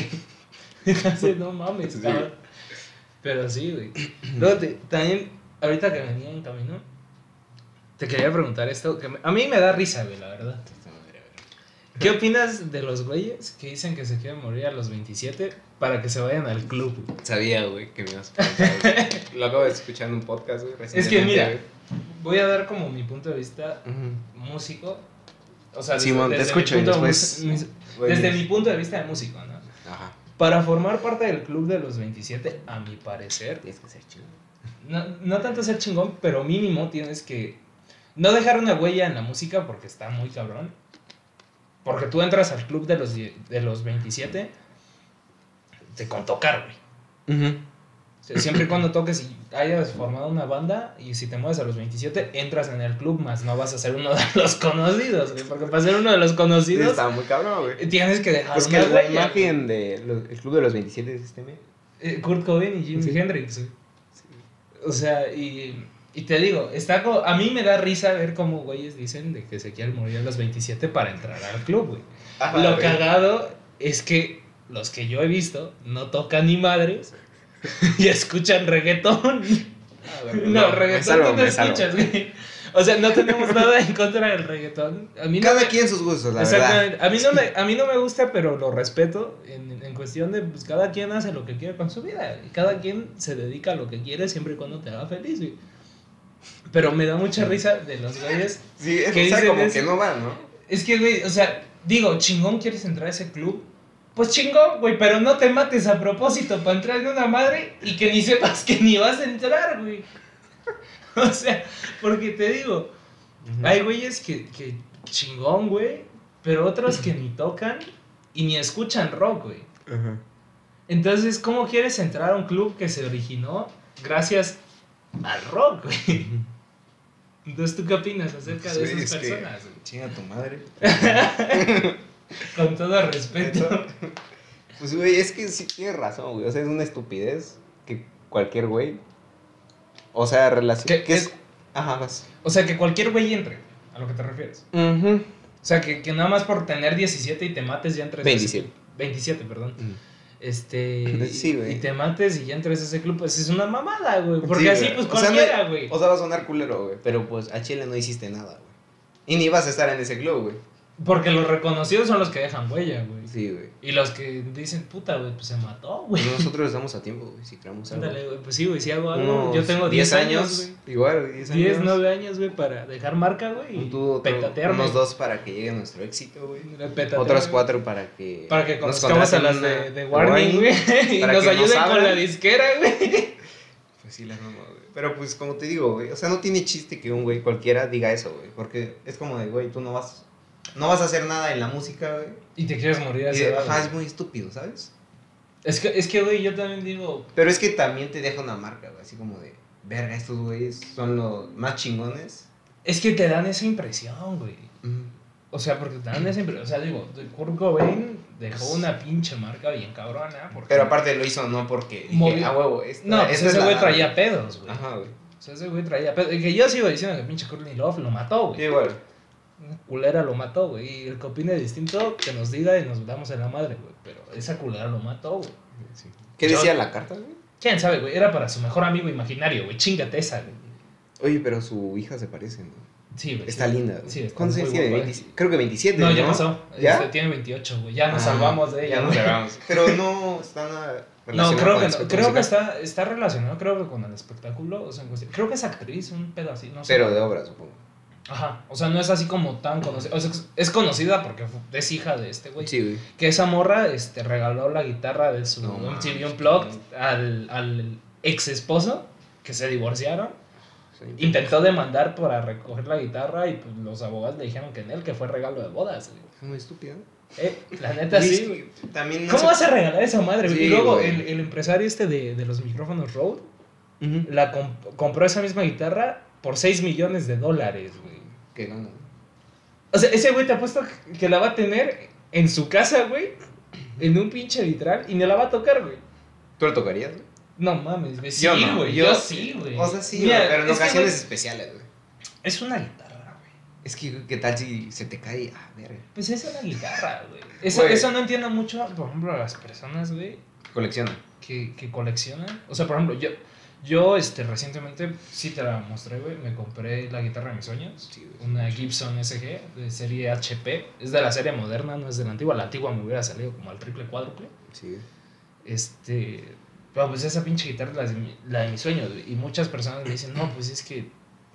Así, no mames, Sí. cabrón. Pero sí, güey. Luego te- también, ahorita que venía en camino, te quería preguntar esto, que me- a mí me da risa, güey, la verdad. ¿Qué opinas de los güeyes que dicen que se quieren morir a los 27 para que se vayan al club? güey? Sabía, güey, que me ibas a. Lo acabo de escuchar en un podcast, güey. Es que mira, voy a dar como mi punto de vista músico. O sea, Simón, te mi escucho y punto de después- desde mi punto de vista de músico, ¿no? Ajá. Para formar parte del club de los 27, a mi parecer, Tienes que ser chido. no, no tanto ser chingón, pero mínimo tienes que no dejar una huella en la música porque está muy cabrón. Porque tú entras al club de los, de los 27 te con tocar, güey. O sea, siempre y cuando toques y hayas formado una banda y si te mueves a los 27 entras en el club, más no vas a ser uno de los conocidos, güey. Porque para ser uno de los Sí, conocidos estaba muy cabrón, güey. tienes que dejar Pues que la imagen del Club de los 27 es este, güey. Eh, Kurt Cobain y Jimi Sí. Hendrix. güey. O sea, y, y te digo, está a mí me da risa ver cómo güeyes dicen de que se quieren morir a los 27 para entrar al club, güey. Lo güey. cagado es que los que yo he visto no tocan ni madres y escuchan reggaetón. Ah, No, me reggaetón salvo, tú no escuchas, güey. O sea, no tenemos nada en contra del reggaetón. A mí no Cada me- quien sus gustos, la verdad. A mí, no me, a mí no me gusta, pero lo respeto en, en cuestión de pues, cada quien hace lo que quiere con su vida. Y cada quien se dedica a lo que quiere siempre y cuando te haga feliz, güey. Pero me da mucha risa de los güeyes. Sí, es, ¿Qué o sea, dicen como eso? que no van, ¿no? Es que, güey, o sea, digo, chingón quieres entrar a ese club, Pues chingón, güey, pero no te mates a propósito para entrar en una madre y que ni sepas que ni vas a entrar, güey. O sea, porque te digo, hay güeyes que, que chingón, güey, pero otros que ni tocan y ni escuchan rock, güey. Entonces, ¿cómo quieres entrar a un club que se originó gracias al rock, güey? Entonces, ¿tú qué opinas acerca de Pues, esas es que- personas? güey? Chinga tu madre. Con todo respeto. Pues, güey, es que sí tienes razón, güey. O sea, es una estupidez que cualquier güey. O sea, relación. ¿Qué- que es? es- Ajá, vas. O sea, que cualquier güey entre, a lo que te refieres. O sea, que, que nada más por tener 17 y te mates ya entres a ese 27. club. 27, perdón. Este. Sí, güey. Y te mates y ya entres a ese club, pues es una mamada, güey. Porque Sí, así, pues O cualquiera, güey. O sea, va a sonar culero, güey. Pero pues a Chile no hiciste nada, güey. Y ni vas a estar en ese club, güey. Porque los reconocidos son los que dejan huella, güey. Sí, güey. Y los que dicen, puta, güey, pues se mató, güey. Nosotros estamos a tiempo, güey, si creamos algo. Ándale, güey. Pues sí, güey, si hago algo. Unos yo tengo 10 años, güey. Igual, güey, 10 años. 10, 9 años, güey, para dejar marca, güey. Tú, petatearme. unos dos para que llegue nuestro éxito, güey. Otros cuatro para que. Para que conozcamos a las de, de Warning, güey. Y nos que nos ayuden con la disquera, güey. Pues sí, las mamá, güey. Pero pues como te digo, güey. O sea, no tiene chiste que un güey cualquiera diga eso, güey. Porque es como de, güey, tú no vas. No vas a hacer nada en la música, güey. Y te quieres morir a Y esa de- edad, Ajá, güey. es muy estúpido, ¿sabes? Es que, es que, güey, yo también digo. Pero es que también te deja una marca, güey. Así como de, verga, estos güeyes son los más chingones. Es que te dan esa impresión, güey. O sea, porque te dan esa impresión. O sea, digo, Kurt Cobain dejó una pinche marca bien cabrona. Porque... Pero aparte lo hizo no porque dije, Movió- a huevo, esta, No, pues es ese güey nada". traía pedos, güey. Ajá, güey. O sea, ese güey traía pedos. Que yo sigo diciendo que pinche Courtney Love lo mató, Sí, güey. igual. Culera lo mató, güey. Y el que opine distinto, que nos diga y nos damos en la madre, güey. Pero esa culera lo mató, güey. ¿Qué Yo- decía la carta, güey? ¿Quién sabe, güey? Era para su mejor amigo imaginario, güey. Chingate esa, güey. Oye, pero su hija se parece, ¿no? Sí, güey. Está sí. linda. güey. Sí, está ¿Cuántos años tiene? guapa, 27. Creo que 27. No, ya pasó. ¿Ya? Este, tiene 28, güey. Ya nos Ah, salvamos de ella. Ya nos salvamos. Pero no está nada No, relacionado creo con que, el no, creo que está, está relacionado, creo que con el espectáculo. O sea, en cuestión- creo que es actriz, un pedo así, no sé. Pero de obra, supongo. Ajá, o sea, no es así como tan conocida. O sea, es- conocida porque es hija de este güey. Sí, güey. Que esa morra este, regaló la guitarra de su No MTV Unplugged al, al ex esposo, que se divorciaron. Intentó demandar para recoger la guitarra y pues, los abogados le dijeron que en él, que fue regalo de bodas, güey. Es muy estúpido. Eh, la neta sí, güey. También no ¿Cómo sé- vas a regalar esa madre? Sí, y luego güey. el, el empresario este de, de los micrófonos Rode Ujú. la comp- compró esa misma guitarra por 6 millones de dólares, güey. Qué gana. O sea, ese güey te apuesto que la va a tener en su casa, güey, en un pinche vitral y no la va a tocar, güey. ¿Tú lo tocarías, güey? No mames, güey. Sí, Yo no, güey. yo- Yo, sí, güey. O sea, sí, Mira, güey, pero en es que, ocasiones especiales, güey. es una guitarra, güey. Es que, ¿qué tal si se te cae? Ah, verga. Pues es una guitarra, güey. Eso, Güey. eso no entiendo mucho, por ejemplo, a las personas, güey, Colecciona. que, que coleccionan. O sea, por ejemplo, yo, yo este, recientemente, sí te la mostré, güey, me compré la guitarra de mis sueños. Sí, güey. Una Gibson SG de serie HP. Es de la serie moderna, no es de la antigua. La antigua me hubiera salido como al triple cuádruple. Sí. Este. Pero pues esa pinche guitarra es la de, mi- la de mis sueños, güey. Y muchas personas me dicen, no, pues es que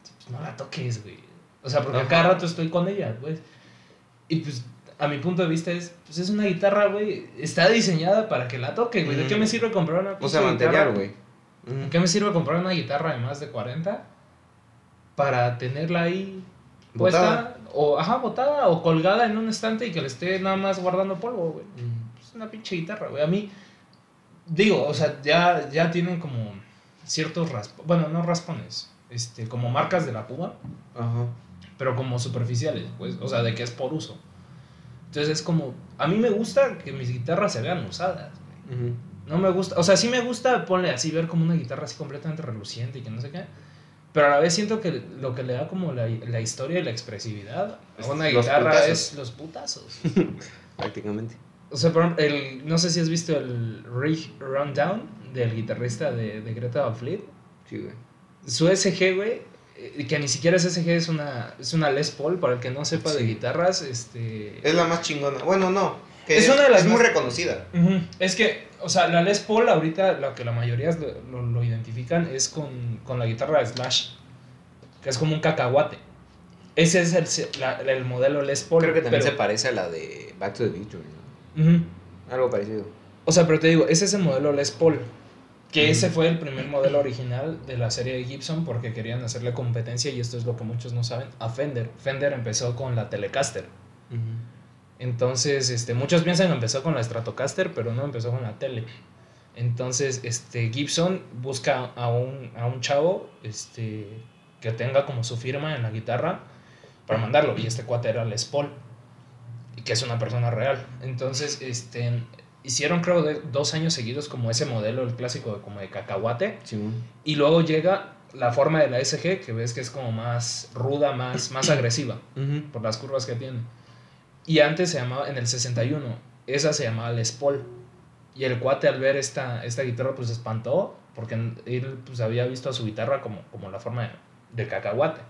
pues, no la toques, güey. O sea, porque Ajá. cada rato estoy con ella, güey. Y pues, a mi punto de vista es, pues es una guitarra, güey. Está diseñada para que la toque, güey. ¿De qué me sirve comprar una O sea, material, güey. ¿De Ujú. qué me sirve comprar una guitarra de más de 40 para tenerla ahí puesta? Botada. O, ajá, botada o colgada en un estante y que le esté nada más guardando polvo, güey. Es una pinche guitarra, güey. A mí, digo, o sea, ya, ya tienen como ciertos raspones, bueno, no raspones, este, como marcas de la puma, Ajá. pero como superficiales, pues, o sea, de que es por uso. Entonces es como, a mí me gusta que mis guitarras se vean usadas, güey. Ujú. No me gusta, o sea, sí me gusta, ponle así, ver como una guitarra así completamente reluciente y que no sé qué. Pero a la vez siento que lo que le da como la, la historia y la expresividad a una Los guitarra putazos. es los putazos. Prácticamente. O sea, por ejemplo, el, no sé si has visto el Rig Rundown del guitarrista de, de Greta Van Fleet. Sí, güey. Su SG, güey, eh, que ni siquiera es SG, es una, es una Les Paul, para el que no sepa de Sí. guitarras, este... Es la más chingona. Bueno, no. Que Es una de las es muy reconocida. Es que, o sea, la Les Paul ahorita lo que la mayoría lo, lo- lo identifican es con, con la guitarra de Slash, que es como un cacahuate. Ese es el, la- el modelo Les Paul. Creo que también pero- se parece a la de Back to the Future. ¿no? Algo parecido. O sea, pero te digo, ese es el modelo Les Paul. Que ese fue el primer modelo original de la serie de Gibson porque querían hacerle competencia y esto es lo que muchos no saben, a Fender. Fender empezó con la Telecaster. Entonces, este, muchos piensan que empezó con la Stratocaster, pero no empezó con la tele. Entonces, este, Gibson busca a un, a un chavo este, que tenga como su firma en la guitarra para mandarlo. Y este cuate era Les Paul, y que es una persona real. Entonces, este, hicieron creo de dos años seguidos como ese modelo, el clásico como de cacahuate. Y luego llega la forma de la SG, que ves que es como más ruda, más, más agresiva, por las curvas que tiene. Y antes se llamaba, en el 61, esa se llamaba Les Paul. Y el cuate al ver esta, esta guitarra pues se espantó, porque él pues había visto a su guitarra como, como la forma de, cacahuate.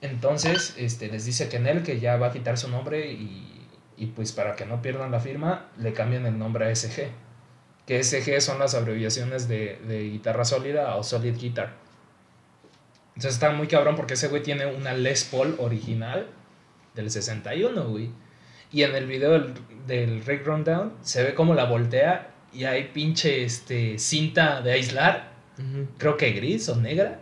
Entonces este, les dice que en él, que ya va a quitar su nombre y, y pues para que no pierdan la firma, le cambian el nombre a SG. Que SG son las abreviaciones de, de guitarra sólida o solid guitar. Entonces está muy cabrón porque ese güey tiene una Les Paul original del 61, güey. Y en el video del, del Rick Rundown se ve como la voltea y hay pinche este, cinta de aislar, creo que gris o negra,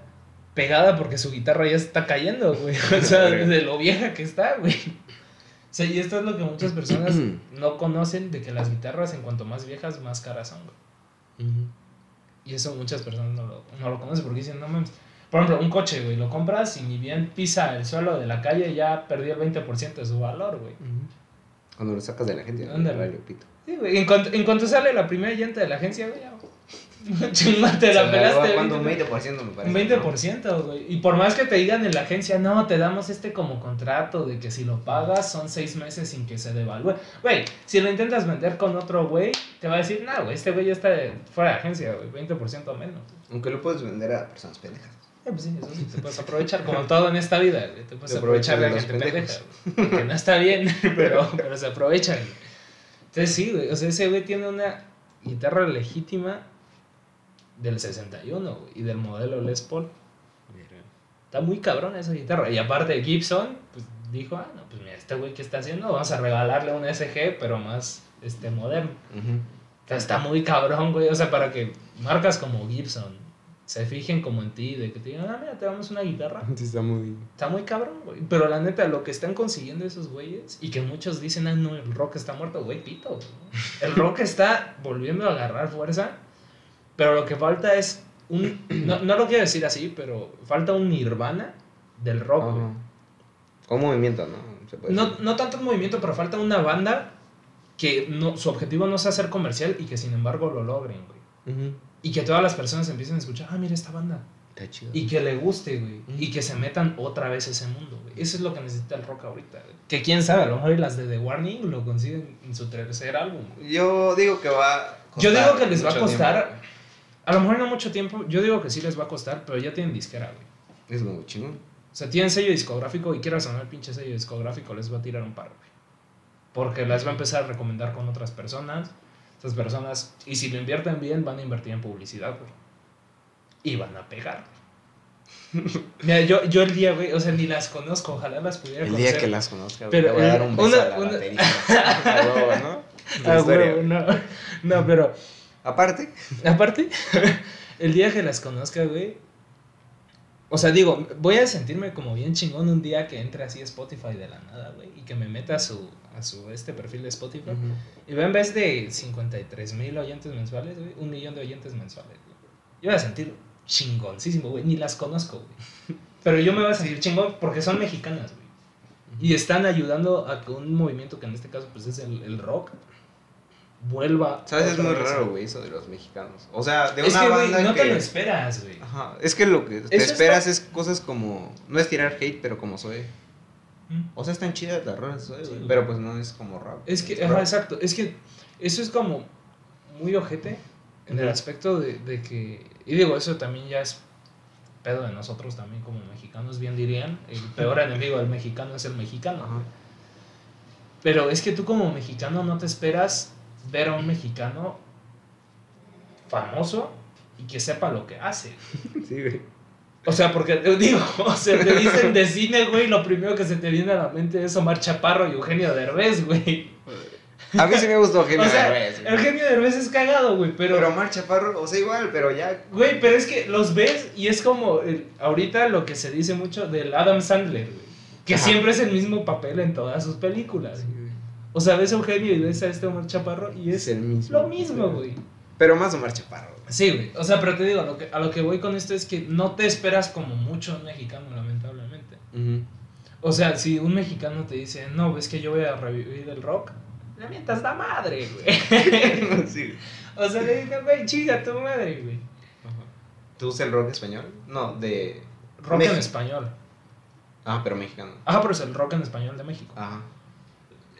pegada porque su guitarra ya está cayendo, güey. O sea, de lo vieja que está, güey. O sea, y esto es lo que muchas personas no conocen, de que las guitarras en cuanto más viejas, más caras son, güey. Y eso muchas personas no lo, no lo conocen porque dicen, no mames por ejemplo, un coche, güey, lo compras y ni bien pisa el suelo de la calle, ya perdió el 20% de su valor, güey. Cuando lo sacas de la agencia, ¿Dónde? pito. Sí, güey, en cuanto, en cuanto sale la primera llanta de la agencia, güey, ya, te la pelaste. ¿Cuánto? Un 20% me parece. Un 20%, güey. Y por más que te digan en la agencia, no, te damos este como contrato de que si lo pagas son seis meses sin que se devalúe. Güey, si lo intentas vender con otro güey, te va a decir, no, güey, este güey ya está fuera de agencia, güey, 20% menos. Aunque lo puedes vender a personas pendejas. Eh, pues sí, eso sí, te puedes aprovechar, como todo en esta vida, te puedes aprovechar de la gente pendeja, que no está bien, pero, pero se aprovechan. Entonces sí, güey, o sea, ese güey tiene una guitarra legítima del 61, güey, y del modelo Les Paul. Está muy cabrón esa guitarra. Y aparte Gibson, pues dijo, ah, no, pues mira, este güey que está haciendo, vamos a regalarle un SG, pero más este moderno. está muy cabrón, güey. O sea, para que marcas como Gibson, se fijen como en ti, de que te digan, ah, mira, te damos una guitarra. está muy... Está muy cabrón, güey. Pero la neta, lo que están consiguiendo esos güeyes, y que muchos dicen, ah, no, el rock está muerto, güey, pito. El rock está volviendo a agarrar fuerza, pero lo que falta es un... No, no lo quiero decir así, pero falta un nirvana del rock, güey. Con movimiento, ¿no? no, no tanto un movimiento, pero falta una banda que no, su objetivo no sea ser comercial y que sin embargo lo logren, güey. Y que todas las personas empiecen a escuchar, ah, mira esta banda. Está chido. Y que le guste, güey. Y que se metan otra vez a ese mundo, güey. Eso es lo que necesita el rock ahorita, güey. Que quién sabe, a lo mejor las de The Warning lo consiguen en su tercer álbum. Yo digo que va a Yo digo que les va a costar. A lo mejor no mucho tiempo. Yo digo que sí les va a costar, pero ya tienen disquera, güey. Es muy chingón. O sea, tienen sello discográfico y quieras sonar el pinche sello discográfico, les va a tirar un par, güey. Porque las va a empezar a recomendar con otras personas esas personas, y si lo invierten bien, van a invertir en publicidad, güey. Y van a pegar. Mira, yo, yo el día, güey, o sea, ni las conozco, ojalá las pudiera conocer. El día que las conozca, güey, pero te voy a dar un beso una, a la una... batería. ¿no? Ah, güey, no, no, pero... Aparte. Aparte, el día que las conozca, güey, o sea, digo, voy a sentirme como bien chingón un día que entre así Spotify de la nada, güey, y que me meta su, a su este perfil de Spotify. Y vea en vez de 53 mil oyentes mensuales, güey, un millón de oyentes mensuales, güey. Yo voy a sentir chingoncísimo, güey, ni las conozco, güey. Pero yo me voy a sentir chingón porque son mexicanas, güey. Y están ayudando a que un movimiento que en este caso pues es el, el rock, vuelva. ¿Sabes? Es muy raro, güey, eso de los mexicanos. O sea, de una es que, banda no te lo esperas, güey. Ajá. Es que lo que te esperas es cosas como. No es tirar hate, pero como soy. O sea, están chidas las rolas, pero pues no es como rap. Es que, ajá, exacto. Es que eso es como muy ojete en el aspecto de, de que. Y digo, eso también ya es pedo de nosotros también como mexicanos, bien dirían. El peor enemigo del mexicano es el mexicano. Ajá. Pero es que tú como mexicano no te esperas ver a un mexicano famoso y que sepa lo que hace. Sí, güey. O sea, porque digo, o sea, te dicen de cine, güey, lo primero que se te viene a la mente es Omar Chaparro y Eugenio Derbez, güey. A mí sí me gustó Eugenio O sea, Derbez. güey. Eugenio Derbez es cagado, güey, pero... Pero Omar Chaparro, o sea, igual, pero ya. Güey, pero es que los ves y es como el- ahorita lo que se dice mucho del Adam Sandler, güey. Que Ajá. siempre es el mismo papel en todas sus películas. O sea, ves a Eugenio y ves a este Omar Chaparro y es, Es el mismo. lo mismo, güey. Pero más Omar Chaparro. güey. Sí, güey. O sea, pero te digo, lo que, a lo que voy con esto es que no te esperas como mucho un mexicano, lamentablemente. O sea, si un mexicano te dice, no, ves que yo voy a revivir el rock, le mientas la madre, güey. sí. o sea, le dices, güey, chinga tu madre, güey. ¿Te gusta el rock español? No, de. Rock en español. Ah, pero mexicano. Ajá, pero es el rock en español de México. Ajá.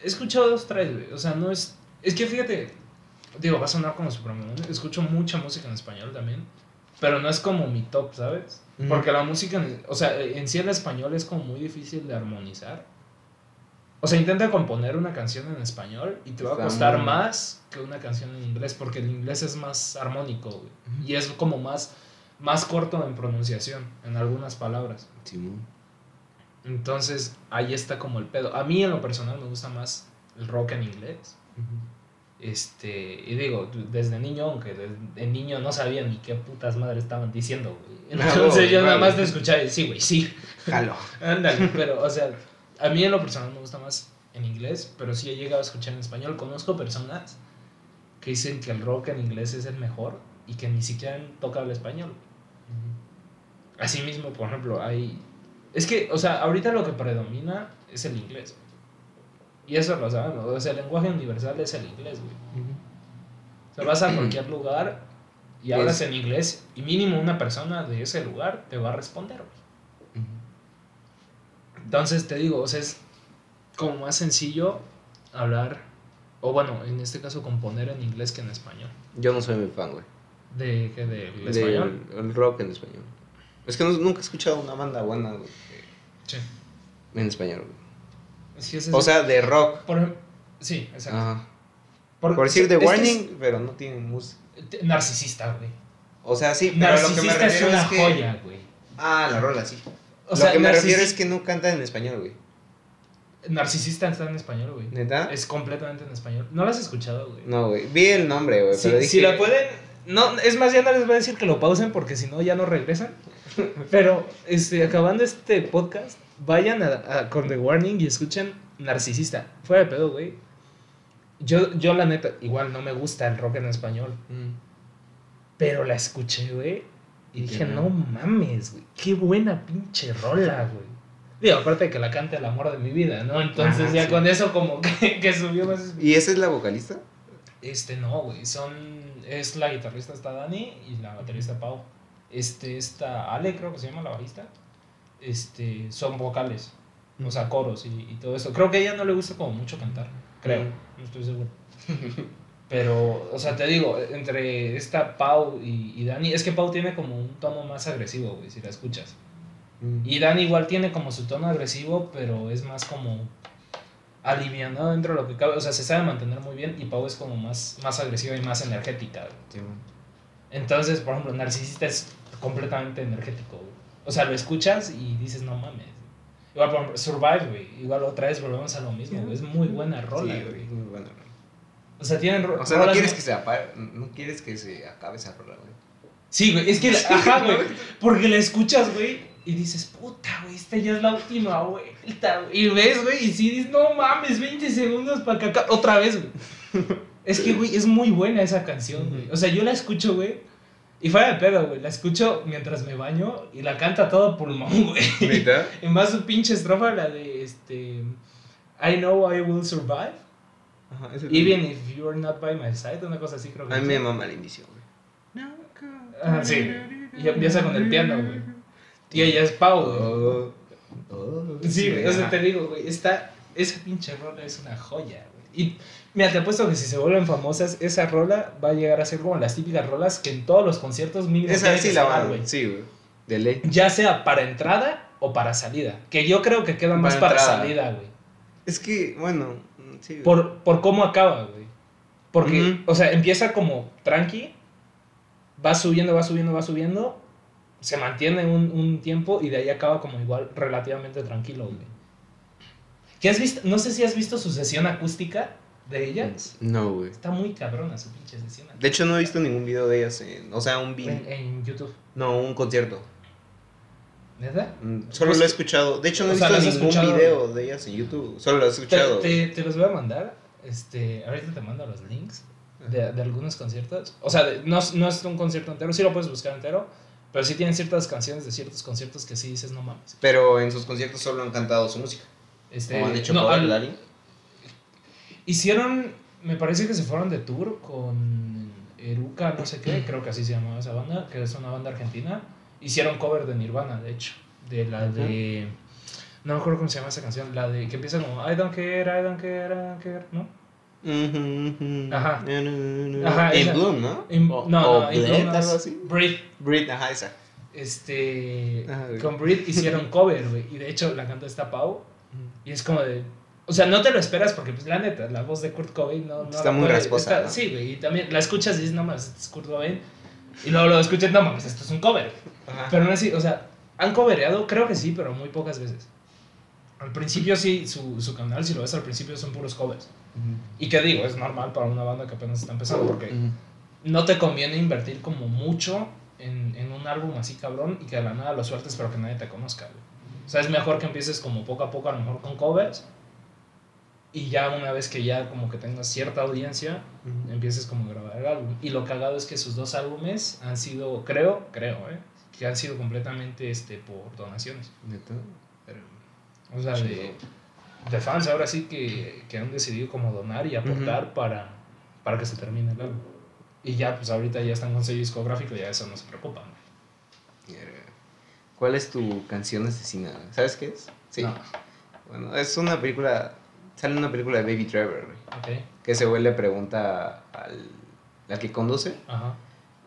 He escuchado dos, tres, güey. O sea, no es. Es que fíjate, digo, va a sonar como super Escucho mucha música en español también. Pero no es como mi top, ¿sabes? Ujú. Porque la música, en- o sea, en sí el español es como muy difícil de armonizar. O sea, intenta componer una canción en español y te va a costar muy- más que una canción en inglés, porque el inglés es más armónico, güey. Y es como más, más corto en pronunciación, en algunas palabras. Entonces, ahí está como el pedo. A mí en lo personal me gusta más el rock en inglés. Este, y digo, desde niño, aunque de, niño no sabía ni qué putas madres estaban diciendo, güey. Entonces yo nada más te escuchaba y sí, güey, sí. Jalo. Ándale, pero, o sea, a mí en lo personal me gusta más en inglés, pero sí he llegado a escuchar en español. Conozco personas que dicen que el rock en inglés es el mejor y que ni siquiera toca el español. Asimismo, por ejemplo, hay... Es que, o sea, ahorita lo que predomina es el inglés. Y eso lo sabemos. O sea, el lenguaje universal es el inglés, güey. O sea, vas a cualquier lugar y hablas Es- en inglés y mínimo una persona de ese lugar te va a responder, güey. Entonces te digo, o sea, es como más sencillo hablar, o bueno, en este caso componer en inglés que en español. Yo no soy muy fan, güey. ¿De qué? ¿Del español? El rock en español. Es que no- nunca he escuchado una banda buena, güey, Sí. en español, güey. Sí, O sea, de rock. por sí, exacto. Ajá. Por, Por decir The Warning, pero no tienen música. narcisista, güey. O sea, sí, pero lo que me Narcisista es refiero una es que... joya, güey. Ah, la rola, sí. O sea, lo que me refiero es que no cantan en español, güey. Narcisista está en español, güey. ¿Neta? Es completamente en español. ¿No lo has escuchado, güey? No, güey. Vi el nombre, güey, pero dije... si la pueden. No, es más, ya no les voy a decir que lo pausen porque si no ya no regresan. Pero este, acabando este podcast, vayan a, a- con The Warning y escuchen Narcisista. Fuera de pedo, güey. Yo, yo, la neta, igual no me gusta el rock en español. Mm. Pero la escuché, güey. Y dije, no mames, güey. Qué buena pinche rola, güey. Digo, aparte de que la cante el amor de mi vida, ¿no? Entonces Ajá, ya sí. con eso como que, que subió más... ¿Y esa es la vocalista? Este no, güey. Son. Es la guitarrista está Dani y la baterista Pau. Este está Ale, creo que se llama la bajista. Este, son vocales. O sea, coros y, y todo eso. Creo que a ella no le gusta como mucho cantar. Creo. Mm. No estoy seguro. Pero, o sea, te digo, entre esta Pau y, y Dani, es que Pau tiene como un tono más agresivo, güey, si la escuchas. Mm. Y Dani igual tiene como su tono agresivo, pero es más como alivianado dentro de lo que cabe. O sea, se sabe mantener muy bien y Pau es como más, más agresiva y más energética. güey. Sí, güey. Entonces, por ejemplo, Narcisista es completamente energético. güey. O sea, lo escuchas y dices, no mames. Igual, por ejemplo, Survive, güey. Igual otra vez volvemos a lo mismo, güey. Es muy buena rola, Sí, güey. muy buena rola. O sea, tienen O sea, no rolas quieres que se apague, no quieres que se acabe esa rola, güey. Sí, güey. Es que, la- ajá, güey. Porque la escuchas, güey, y dices, puta, güey, esta ya es la última vuelta, güey. Y ves, güey, y sí dices, no mames, 20 segundos para que acabe. Otra vez, güey. Es que, güey, es muy buena esa canción, güey. O sea, yo la escucho, güey. Y fuera de pedo, güey. La escucho mientras me baño y la canta todo pulmón, güey. ¿Neta? Y más su pinche estrofa, la de este. I know I will survive. Ajá, Even if you're not by my side. Una cosa así, creo que A mí me mama el inicio, güey. Ah, sí. Y empieza con el piano, güey. Y ella es Pau, güey. Oh, oh, Sí, güey, o sea, te digo, güey, está, esa pinche rola es una joya, güey. Y mira, te apuesto que si se vuelven famosas, esa rola va a llegar a ser como las típicas rolas que en todos los conciertos mínimo Esa sí la van, güey. Sí, güey. De ley. Ya sea para entrada o para salida. Que yo creo que queda más Para salida, güey. Es que, bueno, sí. güey. Por, por cómo acaba, güey. Porque, o sea, empieza como tranqui, va subiendo, va subiendo, va subiendo, se mantiene un, un tiempo y de ahí acaba como igual relativamente tranquilo, güey. ¿Qué has visto? No sé si has visto su sesión acústica de ellas. No, güey. Está muy cabrona su pinche escena. De hecho, no he visto ningún video de ellas. En, o sea, un video. En, en YouTube. No, un concierto. ¿Verdad? Mm, Solo Pues- lo he escuchado. De hecho, no he sea, visto ¿las has ningún escuchado? video de ellas en YouTube. Solo lo he Te, escuchado. te, te los voy a mandar. Este, ahorita te mando los links de, de algunos conciertos. O sea, de- no, no es un concierto entero, sí lo puedes buscar entero. Pero sí tienen ciertas canciones de ciertos conciertos que sí dices, no mames. Pero en sus conciertos solo han cantado su música. Este, ¿O han hecho no, cover al- alguien? Hicieron, me parece que se fueron de tour con Eruca, no sé qué, creo que así se llamaba esa banda, que es una banda argentina. Hicieron cover de Nirvana, de hecho, de la de... No me acuerdo cómo se llama esa canción, la de que empieza como I don't care, I don't care, I don't care, ¿no? Ajá. Ajá, En. Bloom, ¿no? In- O- no, o no, Bloom algo así. Breathe. Breathe, ajá, esa. Este, Ajá, güey. con Breathe hicieron cover, güey, y de hecho la canta esta Pau, y es como de... O sea, no te lo esperas porque, pues, la neta, la voz de Kurt Cobain no... no Está muy puede- rasposa, está- ¿no? Sí, güey, y también la escuchas y dices, no mames, este es Kurt Cobain. Y luego lo escuchas, no mames, esto es un cover. Ajá. Pero no así, o sea, han covereado, creo que sí, pero muy pocas veces. Al principio sí, su, su canal, si lo ves al principio, son puros covers. Y que digo, es normal para una banda que apenas está empezando porque no te conviene invertir como mucho en, en un álbum así cabrón y que de la nada lo sueltes pero que nadie te conozca, güey. O sea, es mejor que empieces como poco a poco, a lo mejor con covers. Y ya una vez que ya como que tengas cierta audiencia, Ujú. empieces como a grabar el álbum. Y lo cagado es que sus dos álbumes han sido, creo, creo, ¿eh? Que han sido completamente este, por donaciones. ¿Neta? Pero... O sea, de, de fans ahora sí que, que han decidido como donar y aportar para, para que se termine el álbum. Y ya, pues ahorita ya están con sello discográfico y ya eso no se preocupan. Verga. ¿Cuál es tu canción asesina? ¿Sabes qué es? Sí. No. Bueno, es una película. Sale una película de Baby Driver, güey. Ok, Que ese güey le pregunta al, al que conduce. ajá,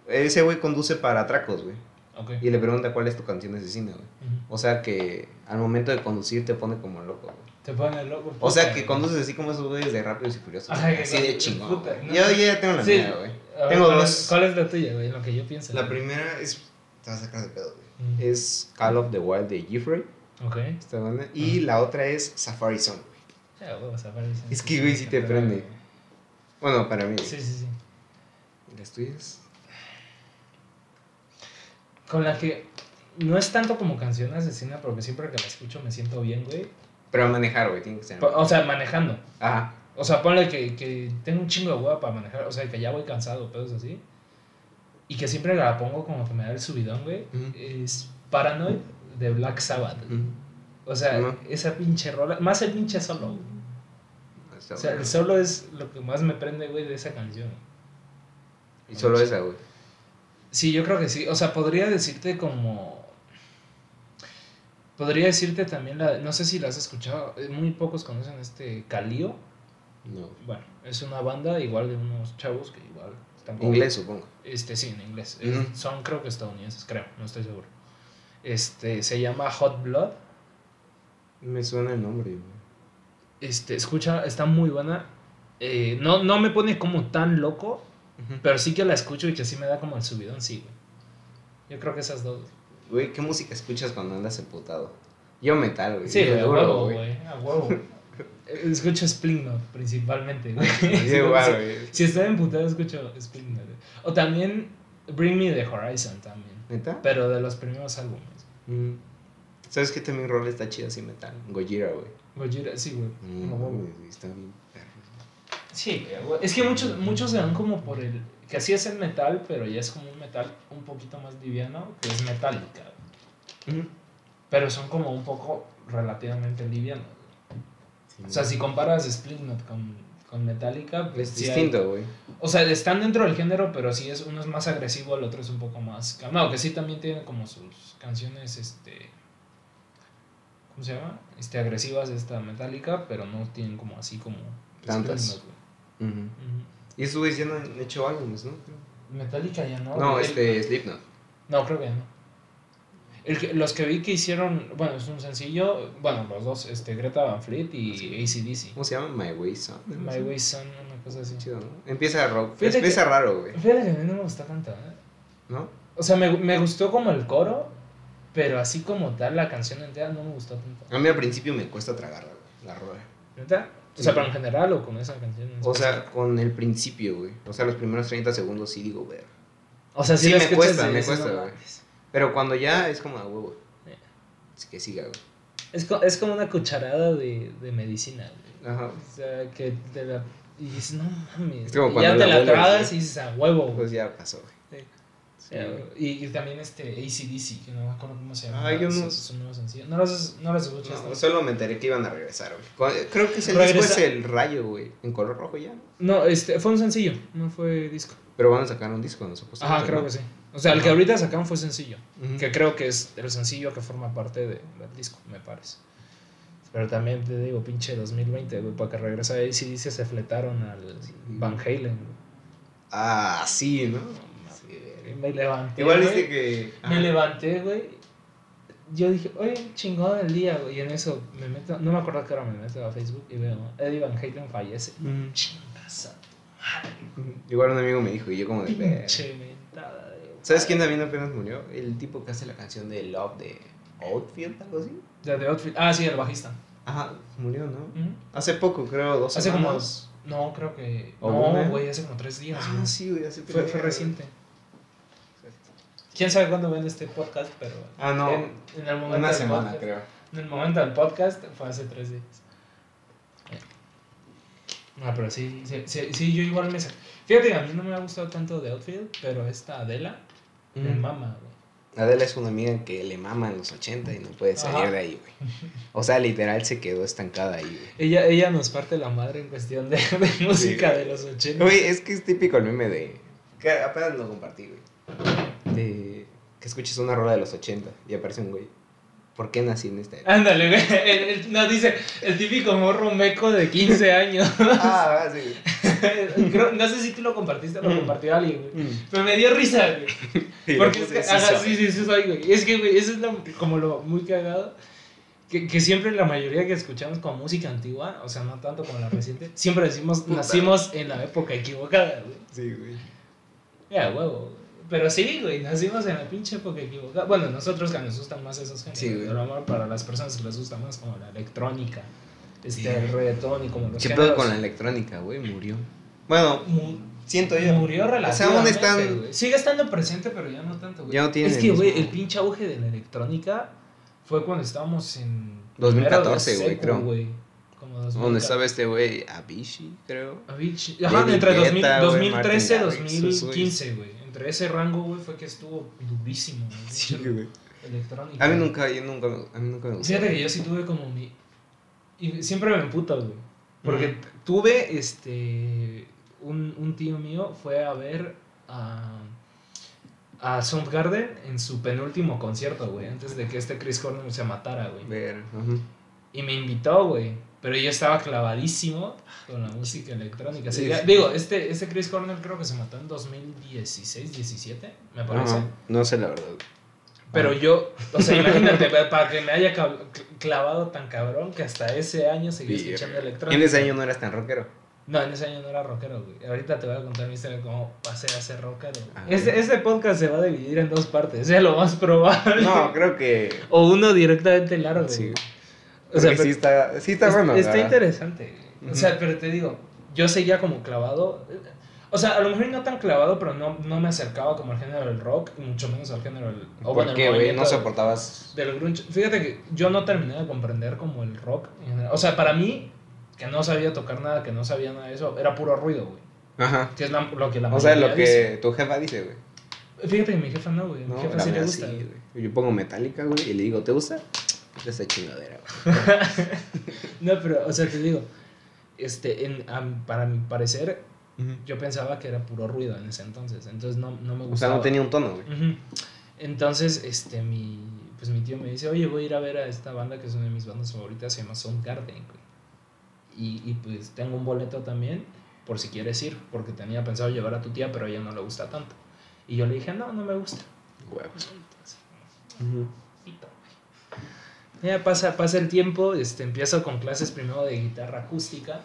Ese güey conduce para atracos, güey. ok. Y le pregunta cuál es tu canción asesina, güey. O sea que al momento de conducir te pone como loco, güey. Te pone loco. O sea puta, que conduces así como esos güeyes de rápidos y furiosos. Ajá, güey, así de chingón. puta. Yo, yo ya tengo la Sí. mía, güey. Ver, Tengo ¿cuál dos. ¿Cuál es la tuya, güey? Lo que yo pienso. La primera es. Te vas a sacar de pedo, güey. Mm. Es Call of the Wild de Jeffrey. Ok. Esta banda. Y la otra es Safari a ver, Es que, güey, sí te prende. Bueno, para mí. Sí, sí, sí. ¿Y las tuyas? Con la que no es tanto como canción asesina, porque siempre que la escucho me siento bien, güey. Pero a manejar, güey, tiene que ser. O sea, manejando. Ajá. O sea, ponle que, que tengo un chingo de hueá para manejar, o sea, que ya voy cansado, pedos así. Y que siempre la pongo como que me da el subidón, güey. Es Paranoid de Black Sabbath. O sea, esa pinche rola, más el pinche solo. güey. O sea, el solo es lo que más me prende, güey, de esa canción. Y solo esa, güey. Sí, yo creo que sí. O sea, podría decirte como. Podría decirte también la. No sé si la has escuchado. eh, Muy pocos conocen este Calío. No. Bueno, es una banda igual de unos chavos que igual como- Inglés, supongo. Este, sí, en inglés. Es- Son creo que estadounidenses, creo, no estoy seguro. Este, se llama Hot Blood. Me suena el nombre, güey. Este, escucha, está muy buena. Eh, no, no me pone como tan loco, pero sí que la escucho y que sí me da como el subidón, sí, güey. Yo creo que esas dos. Güey, ¿qué música escuchas cuando andas emputado? Yo metal, güey. Sí, güey, a huevo, güey, a huevo. Escucho Splitnote principalmente, güey. Sí, Si- igual, si- güey. Si estoy emputado, escucho güey. O también Bring Me the Horizon también. ¿Neta? Pero de los primeros álbumes. Mm. ¿Sabes qué también rol está chido así metal? Gojira, güey. Gojira, sí, güey. Mm, güey, está bien. Sí, güey. es que muchos, muchos se van como por el. Que así es el metal, pero ya es como un metal un poquito más liviano, que es metálica. Pero son como un poco relativamente livianos. Sí, O sea, si comparas Splitnote con, con Metallica, pues Es distinto, güey. o sea, están dentro del género, pero sí es uno es más agresivo, el otro es un poco más calmado, que sí también tiene como sus canciones, este, ¿cómo se llama? Este, agresivas esta Metallica, pero no tienen como así como Tantas. Slipknot. Ujú. Y esos güeyes ya no han hecho álbumes, ¿no? Metallica ya no. No, este, Slipknot. No, creo que ya no. El los que vi que hicieron, bueno, es un sencillo, bueno, los dos, este, Greta Van Fleet y Sí. ACDC. ¿Cómo se llama? My Way Son. My Way Son, una cosa así. Chido, ¿no? Empieza rock. Fíjate Empieza que- raro, güey. Fíjate que a mí no me gustó tanto, ¿eh? ¿No? O sea, me, me gustó como el coro, pero así como tal la canción entera no me gustó tanto. A mí al principio me cuesta tragarla, güey, la rola. ¿Neta? O sea, Sí. pero en general o con esa canción. O sea, con el principio, güey. O sea, los primeros 30 segundos sí digo, ver. o sea, sí me escuchas cuesta, y me cuesta, "No güey". Mames". Pero cuando ya es como a huevo. Eh. Así que siga, güey. Es, co- es como una cucharada de, de medicina, güey. Ajá. O sea, que te la. Y dices, no mames. Es como y cuando ya te la tragas y dices, a huevo. güey". Pues ya pasó, güey. Sí. Y, y también este ACDC, que no me acuerdo cómo se llama. Ah, yo no- su nuevo sencillo. No los, no los escuchas. No, solo me enteré que iban a regresar, güey. Creo que ese Regresa- disco es el rayo, güey. En color rojo ya. No, este, fue un sencillo, no fue disco. Pero van a sacar un disco, ¿no? Supuestamente, Ajá, creo ¿no? que sí. O sea, el que ahorita sacaron fue sencillo. Ujú. Que creo que es el sencillo que forma parte de- del disco, me parece. Pero también te digo, pinche 2020, güey, para que regrese ahí sí dice se fletaron al Van Halen. güey. Ah, sí, ¿no? Me levanté. Igual viste que. Me levanté, güey. Yo dije, oye, chingón el día, güey. Y en eso me meto, no me acuerdo qué hora me meto a Facebook y veo, Eddie Van Halen fallece. Ujú. Chingas a Igual un amigo me dijo y yo como de. Pinche mentada de- ¿Sabes quién también apenas murió? El tipo que hace la canción de Love de Outfield, algo así. De The Outfit. Ah, sí, el bajista. Ajá, murió, ¿no? Hace poco, creo, dos Hace como. semanas. No, creo que. ¿O No, güey, hace como tres días. Ah, güey. sí, güey, hace Fue, tres fue días. reciente. Quién sabe cuándo ven este podcast, pero. Ah, no. En, en el momento Una del semana, podcast- creo. En el momento del podcast fue hace tres días. No, pero sí, sí, sí, sí, yo igual me... Fíjate a mí no me ha gustado tanto The Outfield, pero esta Adela me Mm. mama, güey. Adela es una amiga que le mama en los 80 y no puede salir Ajá. de ahí, güey. O sea, literal se quedó estancada ahí, güey. Ella, ella nos parte la madre en cuestión de, de música de los 80. Güey, es que es típico el meme de. Que apenas lo compartí, güey. De. Que escuches una rola de los 80 y aparece un güey. ¿Por qué nací en esta época? Ándale, güey. El- el- no, dice, el típico morro meco de 15 años. ah, sí. Creo- no sé si tú lo compartiste o lo Mm. compartió alguien, güey. Mm. Pero me dio risa, güey. Porque es que, puse, ajá, soy". sí, sí, sí, soy, güey. Es que, güey, eso es lo- como lo muy cagado. Que, que siempre la mayoría que escuchamos como música antigua, o sea, no tanto como la reciente, siempre decimos, Puta. nacimos en la época equivocada, güey. Sí, güey. Ya, huevo. Pero sí, güey, nacimos en la pinche época equivocada. Bueno, nosotros que nos gustan más esos géneros. Sí, güey. Pero amor, para las personas que les gusta más como la electrónica, este, Sí. el reggaetón y como los ¿Qué pedo con la electrónica, güey? Murió. Bueno, Mu- siento yo. Murió O sea, relativamente, aún están- güey. Sigue estando presente, pero ya no tanto, güey. Ya no tienen Es el que, güey, el pinche auge de la electrónica fue cuando estábamos en... 2014, primero de güey, creo. güey. Como 2014. ¿Dónde estaba este güey? Avicii, creo. Avicii. Ajá, David entre 2000 Guetta, güey, 2013 Martin Garrix, 2015, güey. Entre ese rango, güey, fue que estuvo durísimo. güey, Sí, güey. Electrónica. A mí nunca, yo nunca, a mí nunca me gustó. Fíjate que yo sí tuve como mi... Y siempre me emputa, güey. Porque tuve, este... Un, un tío mío fue a ver a... A Soundgarden en su penúltimo concierto, güey. Antes de que este Chris Cornell se matara, güey. Ver, ajá. Y me invitó, güey. Pero yo estaba clavadísimo con la música electrónica. Sí, Sí, sí. Digo, este, este Chris Cornell creo que se mató en 2016, 17, me parece. Ajá, No sé la verdad. Pero yo, o sea, imagínate, pa- para que me haya clavado tan cabrón que hasta ese año seguí escuchando electrónica. en ese año no eras tan rockero. No, en ese año no era rockero, güey. Ahorita te voy a contar mi historia de cómo pasé a ser rockero. Este, este podcast se va a dividir en dos partes, es lo más probable. No, creo que. O uno directamente largo. Sí. güey. O sea, sí está, sí está Es- bueno. Está ¿verdad? interesante. O sea, pero te digo, yo seguía como clavado. O sea, a lo mejor no tan clavado, pero no, no me acercaba como al género del rock, y mucho menos al género del. O ¿Por qué, güey? No soportabas. Del grunge. Fíjate que yo no terminé de comprender como el rock. en general. O sea, para mí, que no sabía tocar nada, que no sabía nada de eso, era puro ruido, güey. Ajá. Que es la- lo que la O sea, lo dice. que tu jefa dice, güey. Fíjate que mi jefa no, güey. Mi No, jefa sí le gusta. sí, güey. güey. Yo pongo metálica, güey, y le digo, ¿te gusta? Esa chingadera, No, pero, o sea, te digo, este, en, para mi parecer, güey. yo pensaba que era puro ruido en ese entonces, entonces no, no me O sea, gustaba. no tenía un tono, güey. Ujú. Entonces, este, mi, pues mi tío me dice, oye, voy a ir a ver a esta banda que es una de mis bandas favoritas, se llama Soundgarden, güey. Y, y pues tengo un boleto también, por si quieres ir, porque tenía pensado llevar a tu tía, pero a ella no le gusta tanto. Y yo le dije, no, no me gusta. Huevos. Entonces, pito, güey. Ya pasa, pasa el tiempo, este, empiezo con clases primero de guitarra acústica,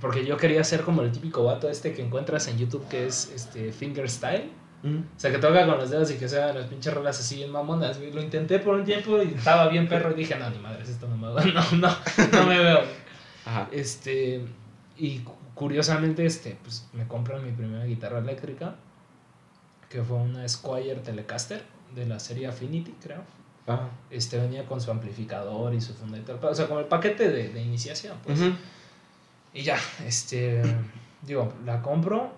Porque yo quería ser como el típico vato este que encuentras en YouTube que es este fingerstyle. Ujú. O sea, que toca con los dedos y que sean las pinches rolas así bien mamonas. Lo intenté por un tiempo y estaba bien perro y dije, no, ni madres, esto no me va, no, no, no me veo. Ajá. Este, y cu- curiosamente, este, pues me compran mi primera guitarra eléctrica, que fue una Squire Telecaster de la serie Affinity, creo. Ajá. Este venía con su amplificador y su funda y tal, o sea, como el paquete de, de iniciación, pues. Y ya, este, digo, la compro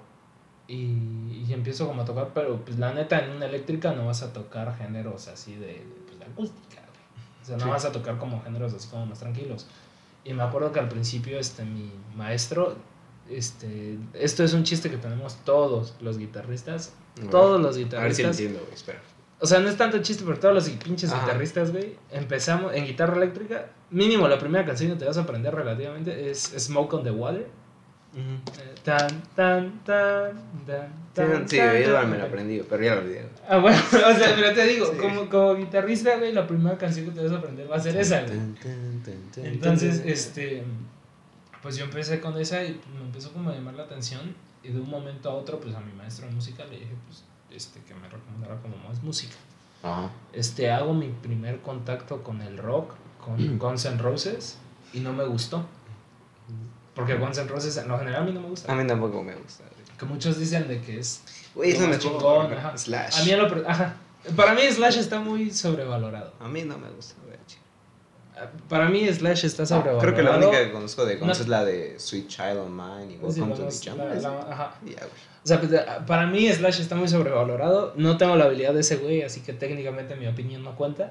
y, y empiezo como a tocar, pero pues la neta en una eléctrica no vas a tocar géneros así de, de, pues, de acústica, güey. O sea, no Sí. vas a tocar como géneros así como más tranquilos. Y me acuerdo que al principio, este, mi maestro, este, esto es un chiste que tenemos todos los guitarristas, todos los A ver si guitarristas. entiendo, güey, espera. O sea, no es tanto chiste, pero todos los pinches Ajá. guitarristas, güey, empezamos en guitarra eléctrica. Mínimo la primera canción que te vas a aprender relativamente es Smoke on the Water. Eh, Tan, tan, tan, tan, tan. Sí, tan, yo igual tan. me lo aprendí, pero ya lo olvidé. Ah, bueno, o sea, pero te digo, Sí. como, como guitarrista, güey, la primera canción que te vas a aprender va a ser esa, güey. Tan, tan, tan, tan, Entonces, este, pues yo empecé con esa y me empezó como a llamar la atención y de un momento a otro, pues a mi maestro de música le dije, pues, este, que me recomendara como más música. Ajá. Este, hago mi primer contacto con el rock, con Guns N' Roses, y no me gustó. Porque Guns N' Roses en lo general a mí no me gusta. A mí tampoco me gusta. Que muchos dicen de que es... Güey, es lo lo más mejor. chingón, ajá. Slash. A mí, lo ajá. Para mí Slash está muy sobrevalorado. A mí no me gusta, güey. Para mí Slash está sobrevalorado. Creo que la única que conozco de Guns No. es la de Sweet Child of Mine y Welcome to the Jungle. ajá. Sea, pues, para mí Slash está muy sobrevalorado. No tengo la habilidad de ese güey, así que técnicamente mi opinión no cuenta.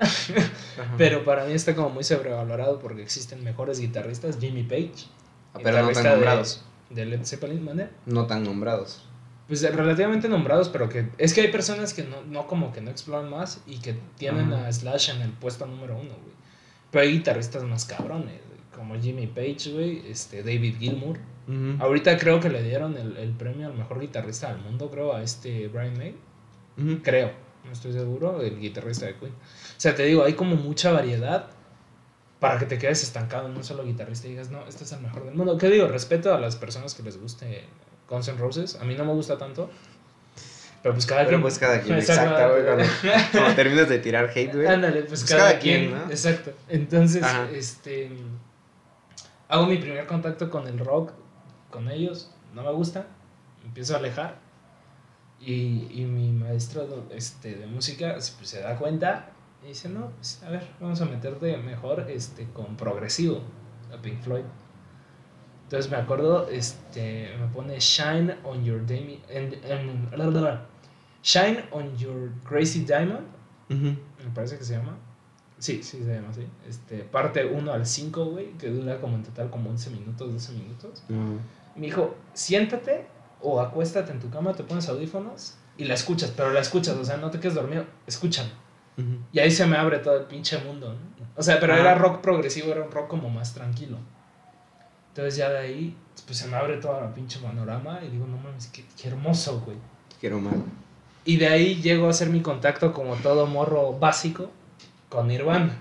Pero para mí está como muy sobrevalorado porque existen mejores guitarristas. Jimmy Page. Ah, Pero no tan nombrados. De Led Zeppelin, ¿mande? No tan nombrados. Pues eh, relativamente nombrados, pero que es que hay personas que no, no como que no exploran más y que tienen Ajá. a Slash en el puesto número uno, güey. Pero hay guitarristas más cabrones, como Jimmy Page, güey, este, David Gilmour. Ahorita creo que le dieron el, el premio al mejor guitarrista del mundo, creo, a este Brian May. Creo, no estoy seguro, el guitarrista de Queen. O sea, te digo, hay como mucha variedad para que te quedes estancado en un solo guitarrista y digas, no, este es el mejor del mundo. ¿Qué digo? Respeto a las personas que les guste Guns N' Roses. A mí no me gusta tanto. Pero pues cada Pero quien. pues cada quien. Exacto. Exacto, güey. Cuando, cuando terminas de tirar hate, güey. Ándale, pues, Pues cada, cada quien. quien, ¿no? Exacto. Entonces, Ajá. este. Hago mi primer contacto con el rock, con ellos. No me gusta. Me empiezo a alejar. Y, y mi maestro este, de música pues, se da cuenta y dice: No, pues a ver, vamos a meterte mejor este, con progresivo a Pink Floyd. Entonces me acuerdo, este, me pone Shine on your Dami- en- en- la, la, la. Shine on your Crazy Diamond Ujú. me parece que se llama. Sí, sí se llama así. Este, parte 1 al 5, güey, que dura como en total como 11 minutos, 12 minutos. No. Y me dijo, siéntate o acuéstate en tu cama, te pones audífonos y la escuchas, pero la escuchas, o sea, no te quedes dormido, escúchalo. Ujú. Y ahí se me abre todo el pinche mundo, ¿no? O sea, pero Ajá. era rock progresivo, era un rock como más tranquilo. Entonces ya de ahí, pues se me abre todo el pinche panorama y digo, no mames, qué, qué hermoso, güey. Quiero mal. Y de ahí llego a hacer mi contacto como todo morro básico con Nirvana.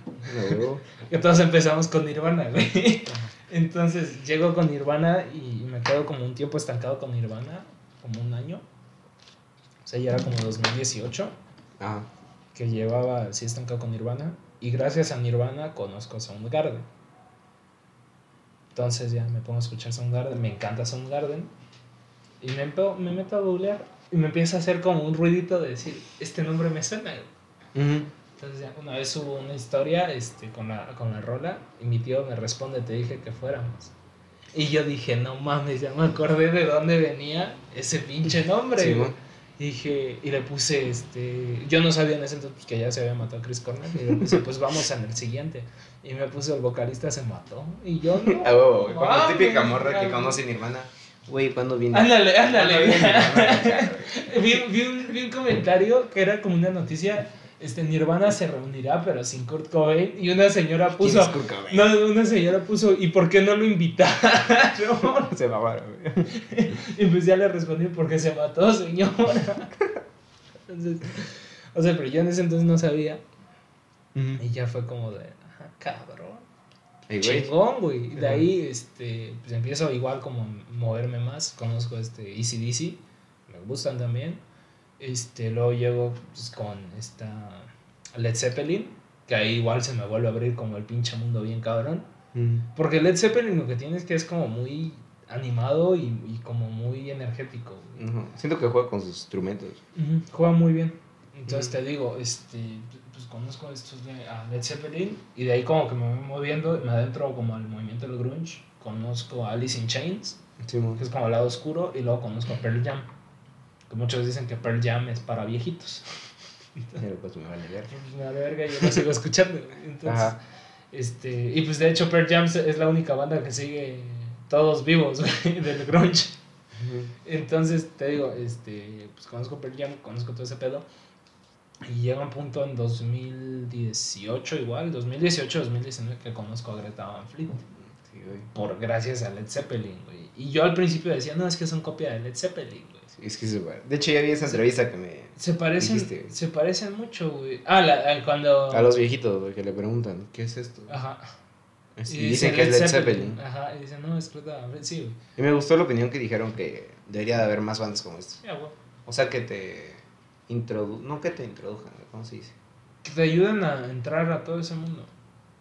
No. Todos empezamos con Nirvana, güey. Entonces llego con Nirvana y me quedo como un tiempo estancado con Nirvana, como un año. O sea, ya era como 2018 Ajá. que llevaba así estancado con Nirvana. Y gracias a Nirvana conozco Soundgarden. Entonces ya me pongo a escuchar Soundgarden, me encanta Soundgarden. Y me, me meto a googlear y me empieza a hacer como un ruidito de decir, este nombre me suena. güey". Ujú. Entonces ya una vez hubo una historia este, con, la, con la rola y mi tío me responde, te dije que fuéramos. Y yo dije, no mames, ya me acordé de dónde venía ese pinche nombre. Sí, güey". mo. Y dije, y le puse, este, yo no sabía en ese entonces pues, que ya se había matado Chris Cornell, y le puse, pues vamos en el siguiente. Y me puse, el vocalista se mató, y yo no. A huevo, güey. Como mames, típica morra que conoce Nirvana. Güey, ¿cuándo viene? Ándale, ¿Cuándo ándale. vi, vi un, vi un comentario que era como una noticia, este, Nirvana se reunirá, pero sin Kurt Cobain, y una señora ¿Quién puso, Kurt Cobain? no, una señora puso, ¿y por qué no lo invitaron? Se mamaron. Y pues ya le respondí, porque se mató, señora. Entonces, o sea, pero yo en ese entonces no sabía. Y ya fue como de, "Ah, cabrón. Ey, güey. Chingón, güey. Y de ahí, este, pues empiezo igual como moverme más. Conozco este Easy DC, me gustan también. Este, luego llego pues, con esta Led Zeppelin, que ahí igual se me vuelve a abrir como el pinche mundo bien cabrón. Porque Led Zeppelin lo que tiene es que es como muy animado y, y como muy energético. güey. Ujú. Siento que juega con sus instrumentos. Ujú, Juega muy bien. Entonces Ujú. te digo, este, pues conozco estos de a Led Zeppelin y de ahí como que me voy moviendo, me adentro como al movimiento del grunge. Conozco a Alice in Chains, Sí, que es como el lado oscuro, y luego conozco a Pearl Jam. Que muchos dicen que Pearl Jam es para viejitos. Pero pues me vale ver. Pues me vale verga, yo lo sigo escuchando. Entonces, Ajá. este, y pues de hecho Pearl Jam es la única banda que sigue todos vivos güey, del grunge. Entonces, te digo, este, pues conozco Pearl Jam, conozco todo ese pedo. Y llega un punto en 2018 igual, 2018, 2019 que conozco a Greta Van Fleet. Sí. Por gracias a Led Zeppelin, güey. Y yo al principio decía, no, es que son copia de Led Zeppelin, Es que va- De hecho, ya vi esa entrevista que me. Se parecen, Dijiste, se parecen mucho, güey. Ah, la- a cuando... A los viejitos, güey, que le preguntan, ¿qué es esto? Ajá. Y, Y dicen que es Led Zeppelin. Ajá, y dicen, no, es Fleet. Sí, güey. Y me gustó la opinión que dijeron que debería de haber más bandas como esta. Ya, güey. O sea, que te introdu... No que te introdujan, ¿cómo se dice? Que te ayuden a entrar a todo ese mundo.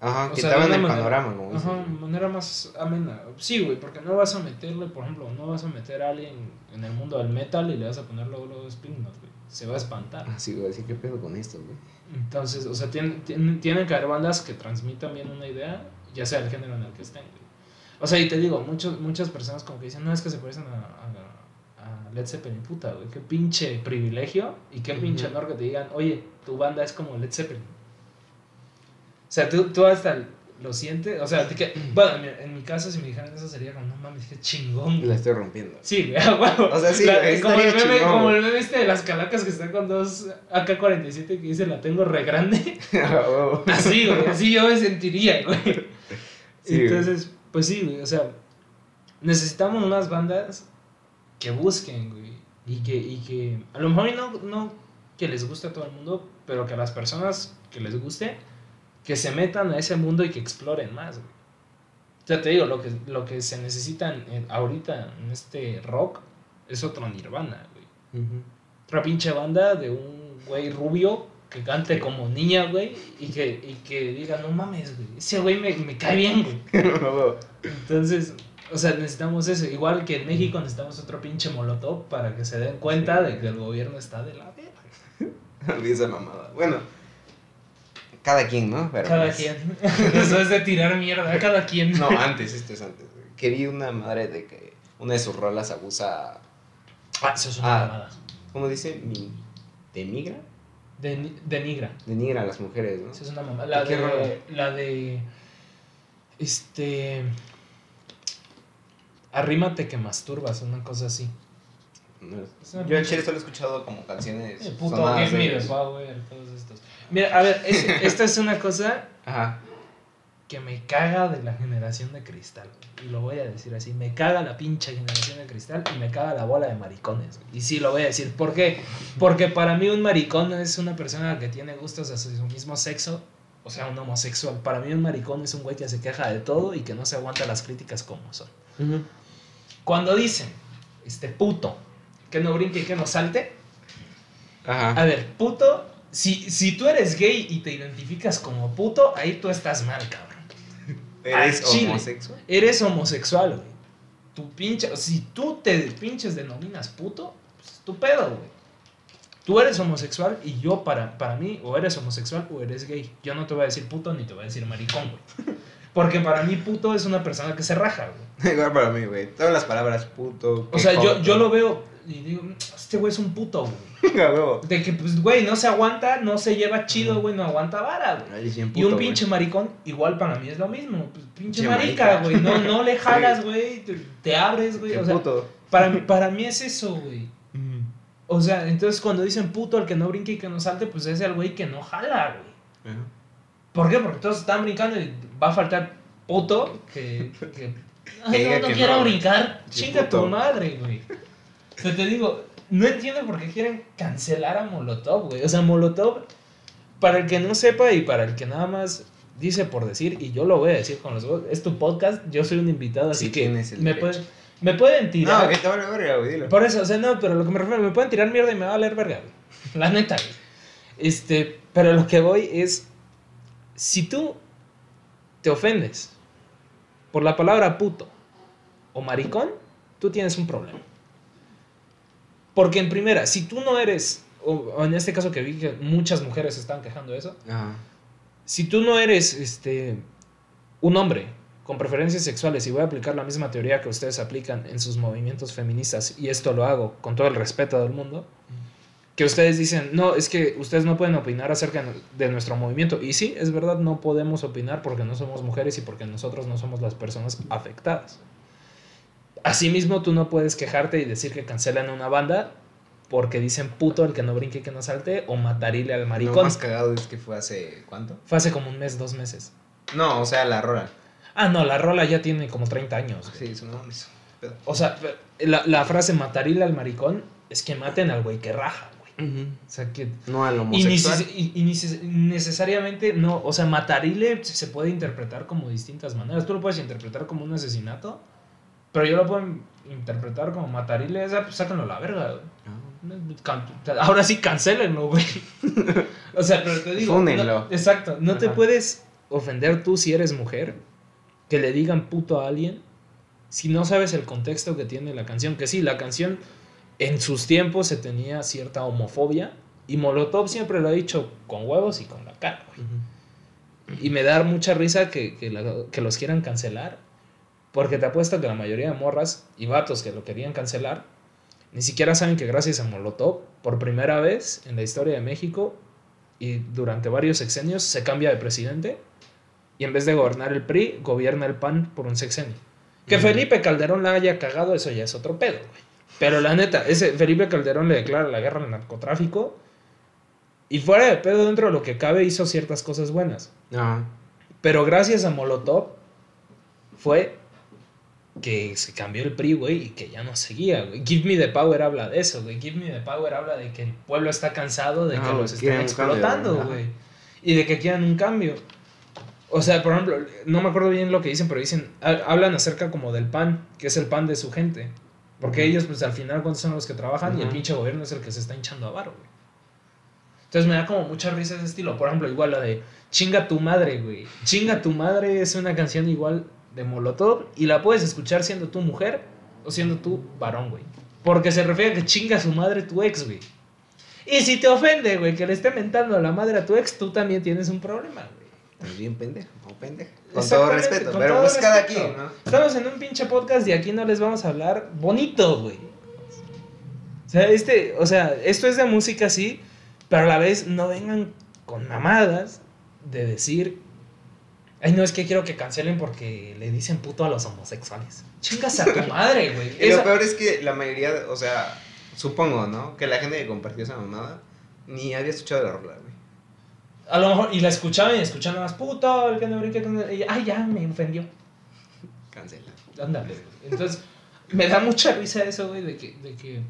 Ajá, O que sea, el manera- panorama, como Ajá, de manera más amena. Sí, güey, porque no vas a meterle, por ejemplo, no vas a meter a alguien en el mundo del metal y le vas a poner luego los Slipknot, güey. Se va a espantar. Ah, sí, güey, así que pedo con esto, güey. Entonces, o sea, tienen, tienen, tienen que haber bandas que transmitan bien una idea, ya sea el género en el que estén, güey. O sea, y te digo, muchos, muchas personas como que dicen, no, es que se parecen a, a, a Led Zeppelin, puta, güey. Qué pinche privilegio y qué pinche honor que te digan, oye, tu banda es como Led Zeppelin. O sea, tú, tú hasta lo sientes, o sea, que, bueno, en mi, en mi caso, si me dijeran eso sería como, no mames, qué chingón, La estoy rompiendo. Sí, güey, a huevo. O sea, sí, La- como, el meme, chingón, como el meme este de las calacas que están con dos AK-47 que dice la tengo re grande. Así, güey, así yo me sentiría, güey. Sí, güey. Entonces, pues sí, güey, o sea, necesitamos unas bandas que busquen, güey, y que, y que a lo mejor no, no que les guste a todo el mundo, pero que a las personas que les guste, que se metan a ese mundo y que exploren más, güey. Sea, te digo, lo que, lo que se necesita en- en- ahorita en este rock es otro Nirvana, güey. Ujú. Otra pinche banda de un güey rubio que cante como niña, güey, y que, y que diga, no mames, güey, ese güey me, me cae bien, güey. Entonces, o sea, necesitamos eso. Igual que en México necesitamos otro pinche molotov para que se den cuenta de que el gobierno está de la verga. Esa mamada. Bueno, cada quien, ¿no? Pero, Cada pues, quien. Eso es de tirar mierda, cada quien. No, antes, esto es antes. güey. Que vi una madre de que una de sus rolas abusa. Ah, eso es una Ah. mamada. ¿Cómo dice? Mi, ¿Demigra? De, denigra. Denigra a las mujeres, ¿no? Eso es una mamada. La ¿Qué rola? de. La de. Este. Arrímate que masturbas, una cosa así. No Yo el chile solo he escuchado como canciones. El puto sonadas Give Me de- Power, todos estos. Mira, a ver, es- esta es una cosa Ajá. que me caga de la generación de cristal. güey. Y lo voy a decir así, me caga la pinche generación de cristal y me caga la bola de maricones. güey. Y sí, lo voy a decir. ¿Por qué? Porque para mí un maricón es una persona que tiene gustos hacia su mismo sexo, o sea, un homosexual. Para mí un maricón es un güey que se queja de todo y que no se aguanta las críticas como son. Cuando dicen, este puto, que no brinque y que no salte, Ajá. a ver, puto, si, si tú eres gay y te identificas como puto, ahí tú estás mal, cabrón. ¿Eres chile. homosexual? Eres homosexual, güey. Tu pinche, si tú te pinches denominas puto, pues es tu pedo, güey. Tú eres homosexual y yo para, para mí o eres homosexual o eres gay. Yo no te voy a decir puto ni te voy a decir maricón, güey. Porque para mí puto es una persona que se raja, güey. Igual para mí, güey. Todas las palabras puto. O sea, yo, yo lo veo y digo, este güey es un puto, güey. De que, pues, güey, no se aguanta, no se lleva chido, güey, no aguanta vara, güey. Y un pinche maricón, igual para mí es lo mismo. Pues, pinche marica, güey. No, no le jalas, güey. Te, te abres, güey. O sea, puto. para, mí- para mí es eso, güey. O sea, entonces cuando dicen puto, el que no brinque y que no salte, pues es el güey que no jala, güey. ¿Por qué? Porque todos están brincando y va a faltar puto que. que Ay, diga no, no que quiero no, brincar. Chinga tu madre, güey. O sea, te digo, no entiendo por qué quieren cancelar a Molotov, güey. O sea, Molotov, para el que no sepa y para el que nada más dice por decir, y yo lo voy a decir con los es tu podcast, yo soy un invitado, así Sí, que me, pueden, me pueden tirar. No, que te vale verga, güey, dilo. Por eso, o sea, no, pero lo que me refiero, me pueden tirar mierda y me va a valer verga, güey. La neta, güey. Este, pero lo que voy es, si tú te ofendes por la palabra puto o maricón, tú tienes un problema. Porque en primera, si tú no eres, o en este caso que vi que muchas mujeres están quejando de eso, si tú no eres este, un hombre con preferencias sexuales y voy a aplicar la misma teoría que ustedes aplican en sus movimientos feministas, y esto lo hago con todo el respeto del mundo, que ustedes dicen, no, es que ustedes no pueden opinar acerca de nuestro movimiento. Y sí, es verdad, no podemos opinar porque no somos mujeres y porque nosotros no somos las personas afectadas. Asimismo, tú no puedes quejarte y decir que cancelan una banda porque dicen puto el que no brinque y que no salte o matarile al maricón. Lo más cagado es que fue hace, ¿cuánto? Fue hace como un mes, dos meses. No, o sea, la rola. Ah, no, la rola ya tiene como 30 años. Sí, eso no O sea, la, la frase matarile al maricón es que maten al güey que raja, güey. O sea, que... No al homosexual. Y, y, necesariamente, no, o sea, matarile se puede interpretar como distintas maneras. Tú lo puedes interpretar como un asesinato, pero yo lo puedo interpretar como matarile, esa, pues sáquenlo a la verga, güey. Ah. Ahora sí, cancelenlo, güey. o sea, pero te digo... exacto, no te puedes ofender tú si eres mujer que le digan puto a alguien si no sabes el contexto que tiene la canción. Que sí, la canción en sus tiempos se tenía cierta homofobia y Molotov siempre lo ha dicho con huevos y con la cara, Y me da mucha risa que, que, los quieran cancelar. Porque te apuesto que la mayoría de morras y vatos que lo querían cancelar ni siquiera saben que gracias a Molotov, por primera vez en la historia de México y durante varios sexenios, se cambia de presidente y en vez de gobernar el PRI, gobierna el PAN por un sexenio. Que Felipe Calderón la haya cagado, eso ya es otro pedo, güey. Pero la neta, ese Felipe Calderón le declara la guerra al narcotráfico y fuera de pedo dentro de lo que cabe hizo ciertas cosas buenas. Pero gracias a Molotov fue que se cambió el PRI, güey, y que ya no seguía, güey. Give Me the Power habla de eso, güey. Give Me the Power habla de que el pueblo está cansado de que los estén explotando, güey. Y de que quieran un cambio. O sea, por ejemplo, no me acuerdo bien lo que dicen, pero dicen, hablan acerca como del pan, que es el pan de su gente. Porque ellos, pues al final, cuando son los que trabajan y el pinche gobierno es el que se está hinchando a varo, güey. Entonces me da como mucha risa ese estilo. Por ejemplo, igual la de Chinga tu madre, güey. Chinga tu madre es una canción igual de Molotov y la puedes escuchar siendo tu mujer o siendo tu varón, güey. Porque se refiere a que chinga su madre tu ex, güey. Y si te ofende, güey, que le esté mentando a la madre a tu ex, tú también tienes un problema, güey. Pues bien pendejo, no pendejo. Con todo respeto, pero pues cada quien, ¿no? Estamos en un pinche podcast y aquí no les vamos a hablar bonito, güey. O sea, este, o sea, esto es de música, sí, pero a la vez no vengan con mamadas de decir, ay, no, es que quiero que cancelen porque le dicen puto a los homosexuales. Chingas a tu madre, güey. Y lo peor es que la mayoría, o sea, supongo, ¿no? Que la gente que compartió esa mamada ni había escuchado la rola, güey. A lo mejor, y la escuchaban y escuchaban más, puto, el que no brinque ay, ya, me ofendió. Cancela. Ándale, Entonces, me da mucha risa eso, güey, de que, de que...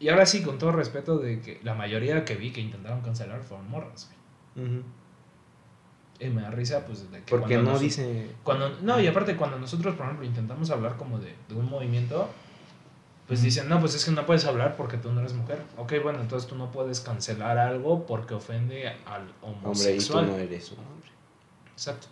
Y ahora sí, con todo respeto, de que la mayoría que vi que intentaron cancelar fueron morras, güey. Y me da risa, pues, de que... Porque no dice... Cuando, no, y aparte, cuando nosotros, por ejemplo, intentamos hablar como de, de un movimiento pues dicen, no, pues es que no puedes hablar porque tú no eres mujer. Ok, bueno, entonces tú no puedes cancelar algo porque ofende al homosexual. Hombre, y tú no eres un hombre. Exacto.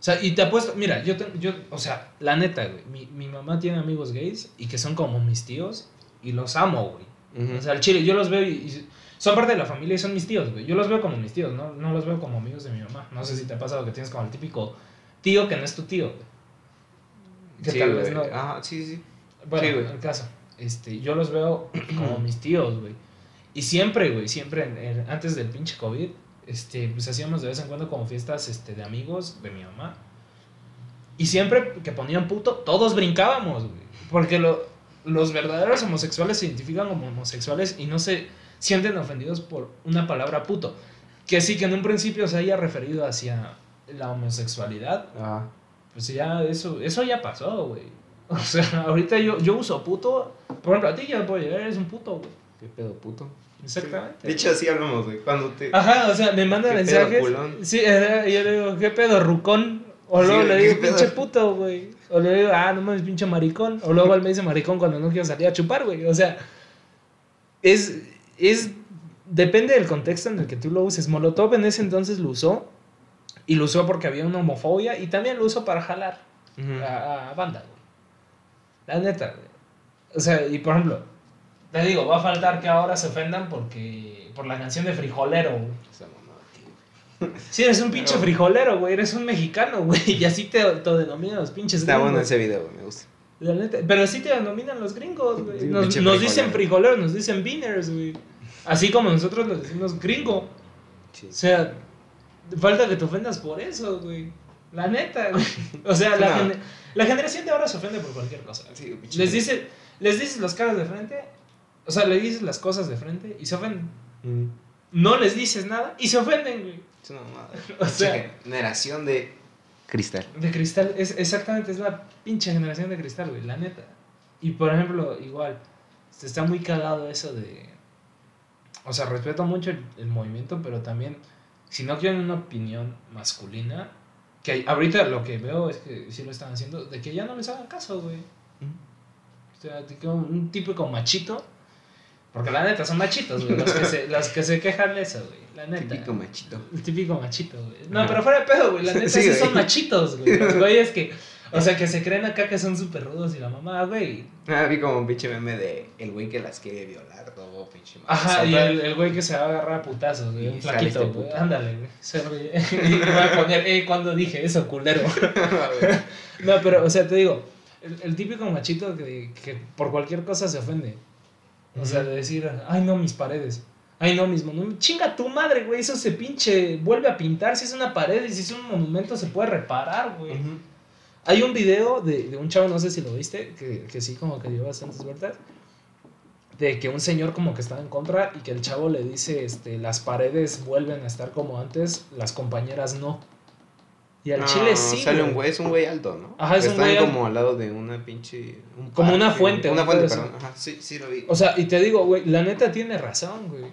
O sea, y te apuesto, mira, yo, yo o sea, la neta, güey, mi, mi, mamá tiene amigos gays y que son como mis tíos y los amo, güey. O sea, el chile, yo los veo y, son parte de la familia y son mis tíos, güey. Yo los veo como mis tíos, ¿no? No los veo como amigos de mi mamá. No sé si te ha pasado que tienes como el típico tío que no es tu tío, güey. Que tal vez no. Ah, sí, sí. Bueno, en el caso, este, yo los veo como mis tíos, güey. Y siempre, güey, siempre, antes del pinche COVID, este, pues hacíamos de vez en cuando como fiestas este, de amigos de mi mamá. Y siempre que ponían puto, todos brincábamos, güey. Porque lo, los verdaderos homosexuales se identifican como homosexuales y no se sienten ofendidos por una palabra puto. Que sí, que en un principio se haya referido hacia la homosexualidad. Ah. Pues ya, eso, eso ya pasó, güey. O sea, ahorita yo, yo uso puto. Por ejemplo, a ti ya puedo llegar, eres un puto, güey. ¿Qué pedo puto? Exactamente. De hecho, así hablamos, güey. Cuando te. Ajá, o sea, me manda mensajes. sí, y yo le digo, ¿qué pedo, rucón? O luego le digo, pinche puto, güey. O le digo, ah, no mames, pinche maricón. O luego él me dice maricón cuando no quiero salir a chupar, güey. O sea, es. Es depende del contexto en el que tú lo uses. Molotov en ese entonces lo usó Y lo usó porque había una homofobia y también lo usó para jalar a, a banda, güey. La neta, güey. O sea, y por ejemplo, te digo, va a faltar que ahora se ofendan porque por la canción de Frijolero, güey. Sí, eres un pinche Pero- frijolero, güey. Eres un mexicano, güey. Y así te, te denominan los pinches Está bueno ese video, güey, me gusta. La neta. Pero así te denominan los gringos, güey. Sí, Nos, pinche nos frijolero. dicen frijoleros, nos dicen beaners, güey. Así como nosotros les decimos gringo. Sí. O sea, falta que te ofendas por eso, güey. La neta, güey. O sea, la, No. gen- la generación de ahora se ofende por cualquier cosa. Sí, Les, dice, les dices las caras de frente, o sea, le dices las cosas de frente y se ofenden. Mm. No les dices nada y se ofenden, güey. Es una mamada. O sea- generación de cristal. De cristal, es exactamente, es la pinche generación de cristal, güey, la neta. Y por ejemplo, igual, se está muy cagado eso de. O sea, respeto mucho el, el movimiento, pero también, si no quieren una opinión masculina, que ahorita lo que veo es que sí lo están haciendo, de que ya no les hagan caso, güey. O sea, un típico machito, porque la neta son machitos, güey, los que se, los que se quejan de eso, güey, la neta. Típico machito. El típico machito, güey. No, Ajá. pero fuera de pedo, güey. La neta Sí, son machitos, güey. Los güeyes que. O sea, que se creen acá que son súper rudos y la mamá, güey. Ah, vi como un pinche meme de el güey que las quiere violar, todo pinche Ajá, y el, el güey que se va a agarrar a putazos, güey. Un flaquito, este güey. puto. Ándale, güey. Se ríe. Y me voy a poner, eh, cuando dije eso, culero. No, pero, o sea, te digo, el, el típico machito que, que por cualquier cosa se ofende. O sea, de decir, ay, no, mis paredes. Ay, no, mis monumentos. Chinga tu madre, güey. Eso se pinche. Vuelve a pintar. Si es una pared y si es un monumento, se puede reparar, güey. Hay un video de, de un chavo, no sé si lo viste, que, que sí, como que dio bastantes vueltas. De que un señor como que estaba en contra y que el chavo le dice, este, las paredes vuelven a estar como antes, las compañeras no. Y al No, chile sí. Sale un güey, es un güey alto, ¿no? Ajá, es Que un Están güey como al lado de una pinche. un Como una fuente, Una un fuente, perdón. Ajá, sí, sí lo vi. O sea, y te digo, güey, la neta tiene razón, güey.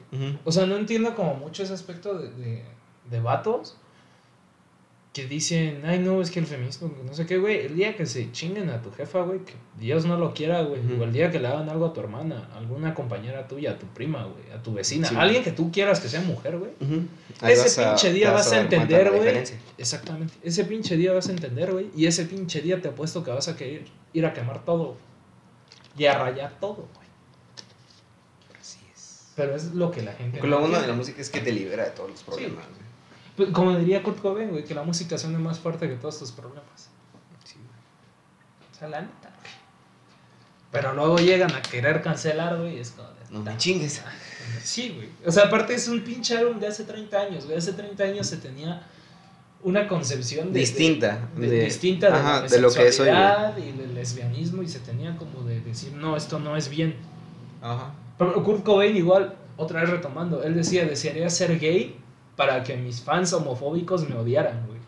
O sea, no entiendo como mucho ese aspecto de, de, de vatos que dicen, ay, no, es que el feminismo, no sé qué, güey. El día que se chinguen a tu jefa, güey, que Dios no lo quiera, güey. O el día que le hagan algo a tu hermana, a alguna compañera tuya, a tu prima, güey, a tu vecina, Sí. alguien que tú quieras que sea mujer, güey. Ese pinche día vas a entender, güey. Exactamente. Ese pinche día vas a entender, güey. Y ese pinche día te apuesto que vas a querer ir a quemar todo. Y a rayar todo, güey. Así es. Pero es lo que la gente. Lo no bueno de la música es que te libera de todos los problemas, güey. Pues, Como diría Kurt Cobain, güey, que la música suene más fuerte que todos tus problemas. Sí, güey. O sea, la neta, güey. Pero luego llegan a querer cancelar, güey, y es como de, No me "Ta- chingues. Sí, güey. O sea, aparte es un pinche álbum de hace 30 años, güey. Hace 30 años se tenía una concepción de, Distinta. de- de- distinta de, ajá, la de lo que es hoy, y del lesbianismo y se tenía como de decir, no, esto no es bien. Ajá. Pero Kurt Cobain igual, otra vez retomando, él decía, desearía ser gay para que mis fans homofóbicos me odiaran, güey.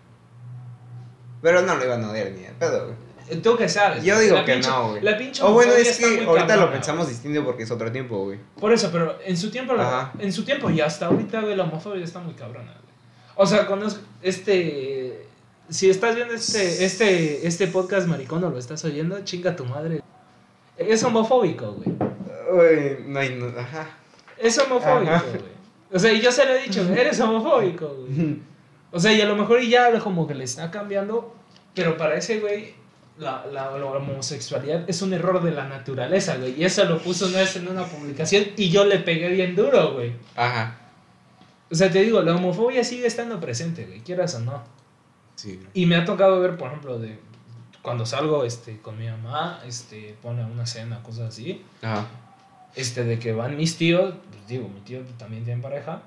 Pero no lo iban a odiar ni de pedo, güey. ¿Tú qué sabes? Yo digo que pinche- no, güey. La pinche O bueno, es que ahorita lo pensamos güey. distinto porque es otro tiempo, güey. Por eso, pero en su tiempo, Ajá. en su tiempo y hasta ahorita, güey, la homofobia está muy cabrona, güey. O sea, conozco este... Si estás viendo este, este, este podcast maricón o lo estás oyendo, chinga tu madre. Es homofóbico, güey. Uy, no hay. no- ajá. Es homofóbico, Ajá. güey. O sea, y yo se lo he dicho, eres homofóbico, güey. O sea, y a lo mejor ya como que le está cambiando, pero para ese güey, la, la, la homosexualidad es un error de la naturaleza, güey. Y eso lo puso una vez en una publicación y yo le pegué bien duro, güey. Ajá. O sea, te digo, la homofobia sigue estando presente, güey, quieras o no. Sí, güey. Y me ha tocado ver, por ejemplo, de cuando salgo este, con mi mamá, este, pone una cena, cosas así, Ajá. Este, de que van mis tíos, pues digo, mi tío también tiene pareja,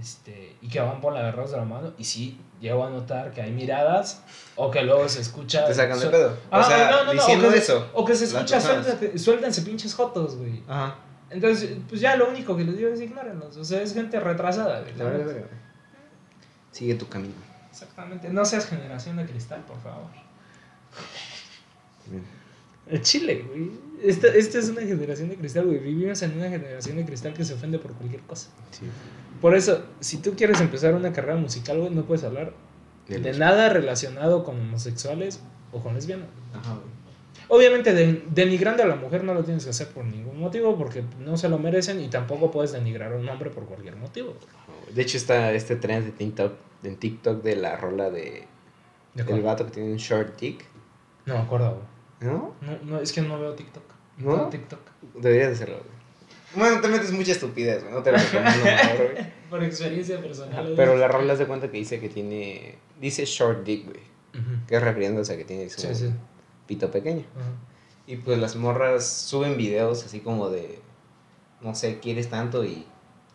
este, y que van por la agarrados de la mano, y sí, llego a notar que hay miradas, o que luego se escucha... Te sacan de pedo. Ah, o sea, no, no, no, diciendo o que, eso. O que se escucha, suéltate- suéltense pinches jotos, güey. Ajá. Entonces, pues ya lo único que les digo es ignórenlos, o sea, es gente retrasada, güey. La verdad. Sigue tu camino. Exactamente, no seas generación de cristal, por favor. Bien. El Chile, güey. Esta, esta es una generación de cristal, güey. Vivimos en una generación de cristal que se ofende por cualquier cosa. Sí. Por eso, si tú quieres empezar una carrera musical, güey, no puedes hablar De de nada relacionado con homosexuales o con lesbianas. Ajá, güey. Obviamente, de- denigrando a la mujer no lo tienes que hacer por ningún motivo porque no se lo merecen y tampoco puedes denigrar a un hombre por cualquier motivo. De hecho, está este trend de TikTok, en TikTok de la rola de ¿De el vato que tiene un short dick. No me acuerdo, güey. ¿No? No, no, es que no veo TikTok. ¿No? veo TikTok. Deberías de hacerlo, güey. Bueno, te metes mucha estupidez, güey. No te lo recomiendo mejor, güey. Por experiencia personal. Pero la rola de cuenta que dice que tiene. Dice short dick, güey. Que es refiriéndose a que tiene su Sí, sí. pito pequeño. Y pues las morras suben videos así como de. No sé, quieres tanto y.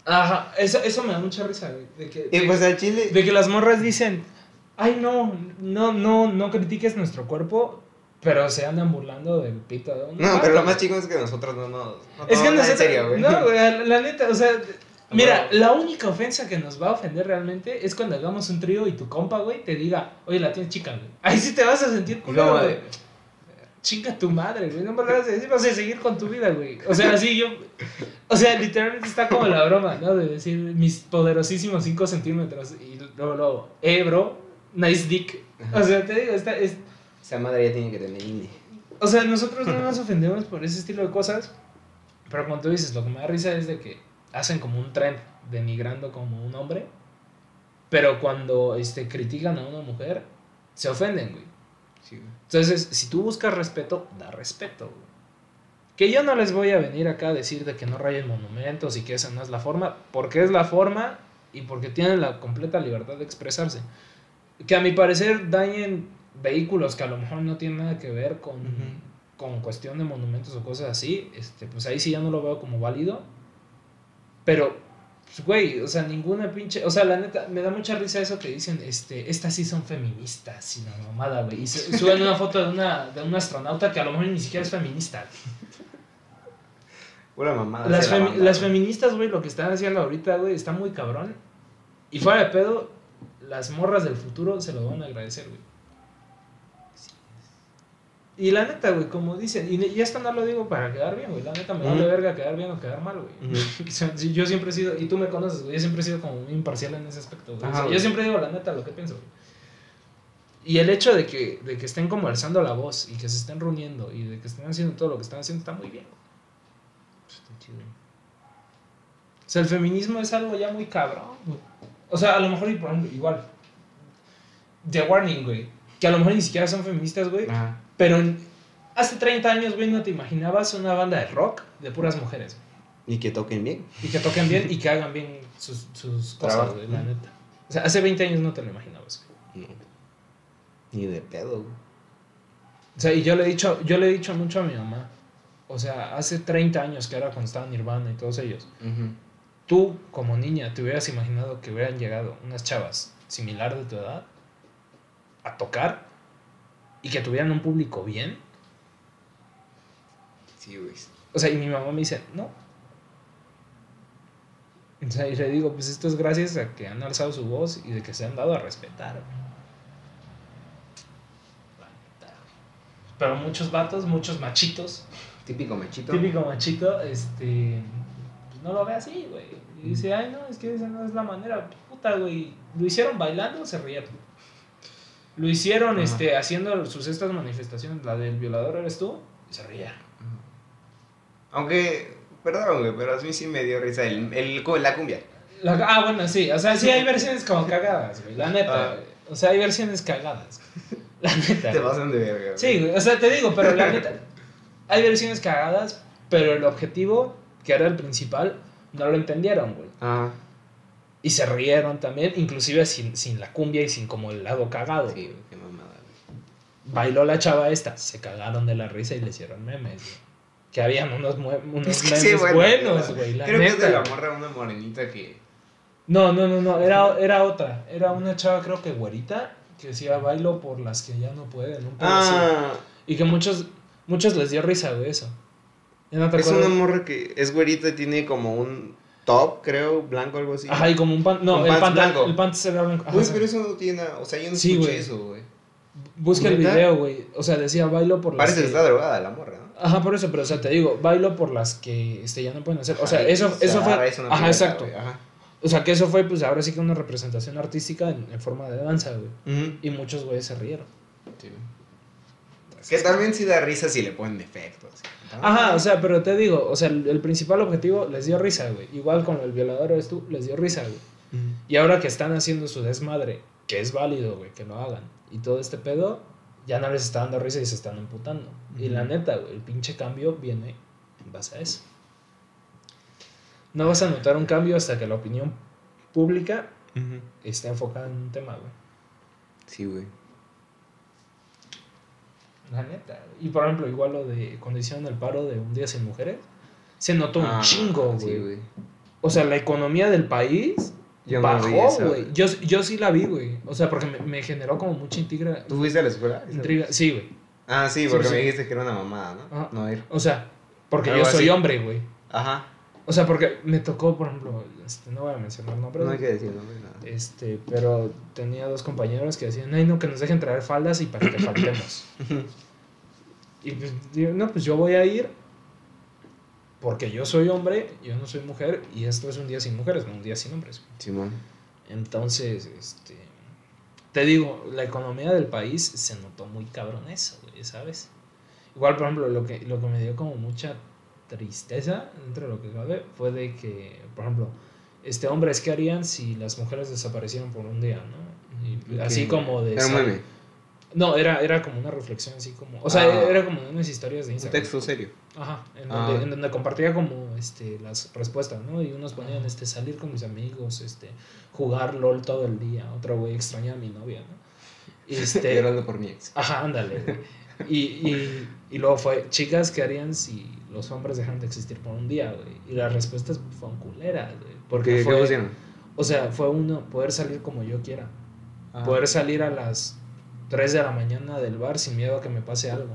Ajá, eso, eso me da mucha risa, güey. De que, Y de- pues al chile. de que las morras dicen, ay, no, no, no, no critiques nuestro cuerpo, pero se andan burlando del pito de un No, vato, pero lo más chico es que nosotros no nos. No Es que nosotros, en serio, güey. no, güey, la, la neta, o sea, mira, la única ofensa que nos va a ofender realmente es cuando hagamos un trío y tu compa, güey, te diga, oye, la tienes chica, güey. Ahí sí te vas a sentir culero, No, güey. Chinga tu madre, güey. No me lo vas a decir, vas a seguir con tu vida, güey. O sea, así yo. O sea, literalmente está como la broma, ¿no? De decir mis poderosísimos 5 centímetros. Y luego, luego, eh, bro, nice dick. O sea, te digo, está, es, Esa madre ya tiene que tener indie. o sea, nosotros no nos ofendemos por ese estilo de cosas, pero como tú dices, lo que me da risa es de que hacen como un trend denigrando como un hombre, pero cuando este, critican a una mujer, se ofenden, güey. Sí, güey. Entonces, si tú buscas respeto, da respeto, güey. Que yo no les voy a venir acá a decir de que no rayen monumentos y que esa no es la forma, porque es la forma y porque tienen la completa libertad de expresarse. Que a mi parecer dañen vehículos que a lo mejor no tienen nada que ver con, con cuestión de monumentos o cosas así, este, pues ahí sí ya no lo veo como válido. Pero, pues, güey, o sea, ninguna pinche. O sea, la neta, me da mucha risa eso que dicen, este, estas sí son feministas y la mamada, güey. Y suben una foto de una, de un astronauta que a lo mejor ni siquiera es feminista. Pura mamada. Las, la banda, feministas, güey, lo que están haciendo ahorita, güey, está muy cabrón. Y fuera de pedo, las morras del futuro se lo van a agradecer, güey. Y la neta, güey, como dicen, y, y esto no lo digo para quedar bien, güey, la neta me vale Ujú. verga quedar bien o quedar mal, güey. Yo siempre he sido, y tú me conoces, güey, yo siempre he sido como muy imparcial en ese aspecto, güey. O yo siempre digo la neta lo que pienso, güey. Y el hecho de que, de que estén como alzando la voz y que se estén reuniendo y de que estén haciendo todo lo que están haciendo está muy bien, güey. Está chido. O sea, el feminismo es algo ya muy cabrón, güey. O sea, a lo mejor, por ejemplo, igual. The Warning, güey. Que a lo mejor ni siquiera son feministas, güey. Ajá. Pero hace 30 años, güey, no te imaginabas una banda de rock de puras mujeres. Y que toquen bien. Y que toquen bien y que hagan bien sus, sus cosas, güey, la neta. O sea, hace 20 años no te lo imaginabas, güey. Ni de pedo, güey. O sea, y yo le he dicho, yo le he dicho mucho a mi mamá. O sea, hace 30 años que era cuando estaban Nirvana y todos ellos. Tú como niña te hubieras imaginado que hubieran llegado unas chavas similar de tu edad a tocar y que tuvieran un público bien. Sí, güey. O sea, y mi mamá me dice, no. Sea, y le digo, pues esto es gracias a que han alzado su voz y de que se han dado a respetar. güey. Pero muchos vatos, muchos machitos, Típico machito. típico machito, este, pues no lo ve así, güey. Y dice, ay, no, es que esa no es la manera. Puta, güey. Lo hicieron bailando, se rieron. Lo hicieron Ajá. este, haciendo sus estas manifestaciones, la del violador eres tú, y se rieron. Aunque, perdón, güey, pero a mí sí me dio risa el, el, la cumbia. La- ah, bueno, sí, o sea, sí hay versiones como cagadas, güey, la neta. Ah. O sea, hay versiones cagadas. La neta. Te pasan de verga. güey. Sí, güey, o sea, te digo, pero la neta. Hay versiones cagadas, pero el objetivo, que era el principal, no lo entendieron, güey. Ah, Y se rieron también, inclusive sin, sin la cumbia y sin como el lado cagado. sí, qué mamada. Bailó la chava esta, se cagaron de la risa y le hicieron memes, güey. Que habían unos, mue- unos Es que memes sí, bueno, buenos, güey. la Creo que es de la morra una morenita que. No, no, no, no, era, era otra. Era una chava, creo que güerita, que decía bailo por las que ya no pueden. Un. Ah, Y que muchos, muchos les dio risa, güey, eso. ¿Ya no te es una morra que es güerita y tiene como un top, creo, blanco o algo así. Ajá, y como un pan. No, el pants pan blanco. El pants era blanco. Ajá, sí. pero eso no tiene nada. O sea, yo no Sí, escuché eso, güey. Busca el video, güey. O sea, decía bailo por las Parece que está drogada la morra, ¿no? Ajá, por eso, pero o sea, te digo, bailo por las que este, ya no pueden hacer. O sea, Ajá, eso, y eso fue. Ajá, exacto. Ajá. O sea, que eso fue, pues ahora sí que una representación artística en, en forma de danza, güey. Y muchos güeyes se rieron. Sí, güey. Que también sí da risa si le ponen defectos. Ajá, o sea, pero te digo, o sea, el, el principal objetivo les dio risa, güey. Igual con el violador eres tú, les dio risa, güey. Y ahora que están haciendo su desmadre, que es válido, güey, que lo hagan, y todo este pedo, ya no les está dando risa y se están imputando. Y la neta, güey, el pinche cambio viene en base a eso. No vas a notar un cambio hasta que la opinión pública Ujú. esté enfocada en un tema, güey. Sí, güey. La neta. Y por ejemplo, igual lo de cuando hicieron el paro de un día sin mujeres, se notó un Ah, chingo, güey. o sea, la economía del país Yo no bajó, güey. Yo, yo sí la vi, güey. O sea, porque me, me generó como mucha intriga. ¿Tú fuiste a la escuela? intriga. Sí, güey. Ah, sí, porque sí. me dijiste que era una mamada, ¿no? Ajá. No ir. O sea, porque Algo yo soy así. hombre, güey. Ajá. O sea, porque me tocó, por ejemplo, este, no voy a mencionar nombres. No hay que decir nombre, nada. Este, pero tenía dos compañeros que decían, ay, no, que nos dejen traer faldas y para que faltemos. y pues, digo, no, pues yo voy a ir porque yo soy hombre, yo no soy mujer, y esto es un día sin mujeres, no un día sin hombres. Simón. Entonces, este, te digo, la economía del país se notó muy cabrón eso, güey, ¿sabes? Igual, por ejemplo, lo que, lo que me dio como mucha tristeza, dentro de lo que cabe, fue de que, por ejemplo, este hombres, ¿qué harían si las mujeres desaparecieran por un día, no? Y así como de... Era un sal- meme. No, era, era como una reflexión así como... O sea, Ah. era como unas historias de Un Instagram. texto serio. Ajá, en Ah. donde, en donde compartía como este, las respuestas, ¿no? Y unos ponían este, salir con mis amigos, este, jugar LOL todo el día, otro güey extraña a mi novia, ¿no? Y este, Llorando por mi ex. ajá, ándale. Y, y, y luego fue, chicas, ¿qué harían si los hombres dejan de existir por un día, güey? Y las respuestas fueron culeras, güey. Porque ¿Qué, ¿Qué fue, pusieron? o sea, fue uno, poder salir como yo quiera. Ah. Poder salir a las 3 de la mañana del bar sin miedo a que me pase algo.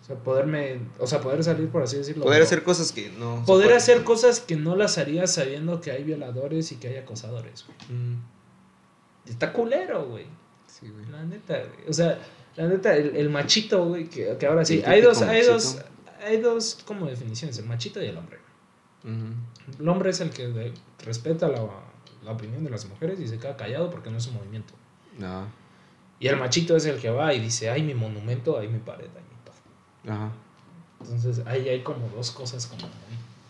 O sea, poderme, o sea, poder salir, por así decirlo. Poder hacer cosas que no. Poder hacer cosas que no las haría sabiendo que hay violadores y que hay acosadores, güey. Mm, Está culero, güey. Sí, güey. La neta, güey. O sea, la neta, el, el machito, güey, que, que ahora sí. Hay dos, hay dos. Hay dos como definiciones, el machito y el hombre. El hombre es el que de- respeta la, la opinión de las mujeres y se queda callado porque no es su movimiento. No. Y el machito es el que va y dice, ay, mi monumento, ay, mi pared, ay, mi todo. Ajá. Entonces, ahí hay como dos cosas como.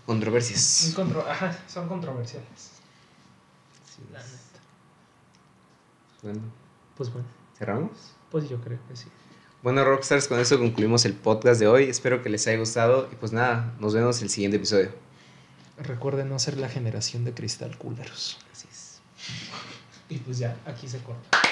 Controversias. contro- Ajá, son controversiales. Sí, La neta. Bueno, Pues bueno, ¿cerramos? pues yo creo que sí. Bueno, Rockstars, con eso concluimos el podcast de hoy. Espero que les haya gustado. Y pues nada, nos vemos en el siguiente episodio. Recuerden no ser la generación de cristal culeros. Así es. Y pues ya, aquí se corta.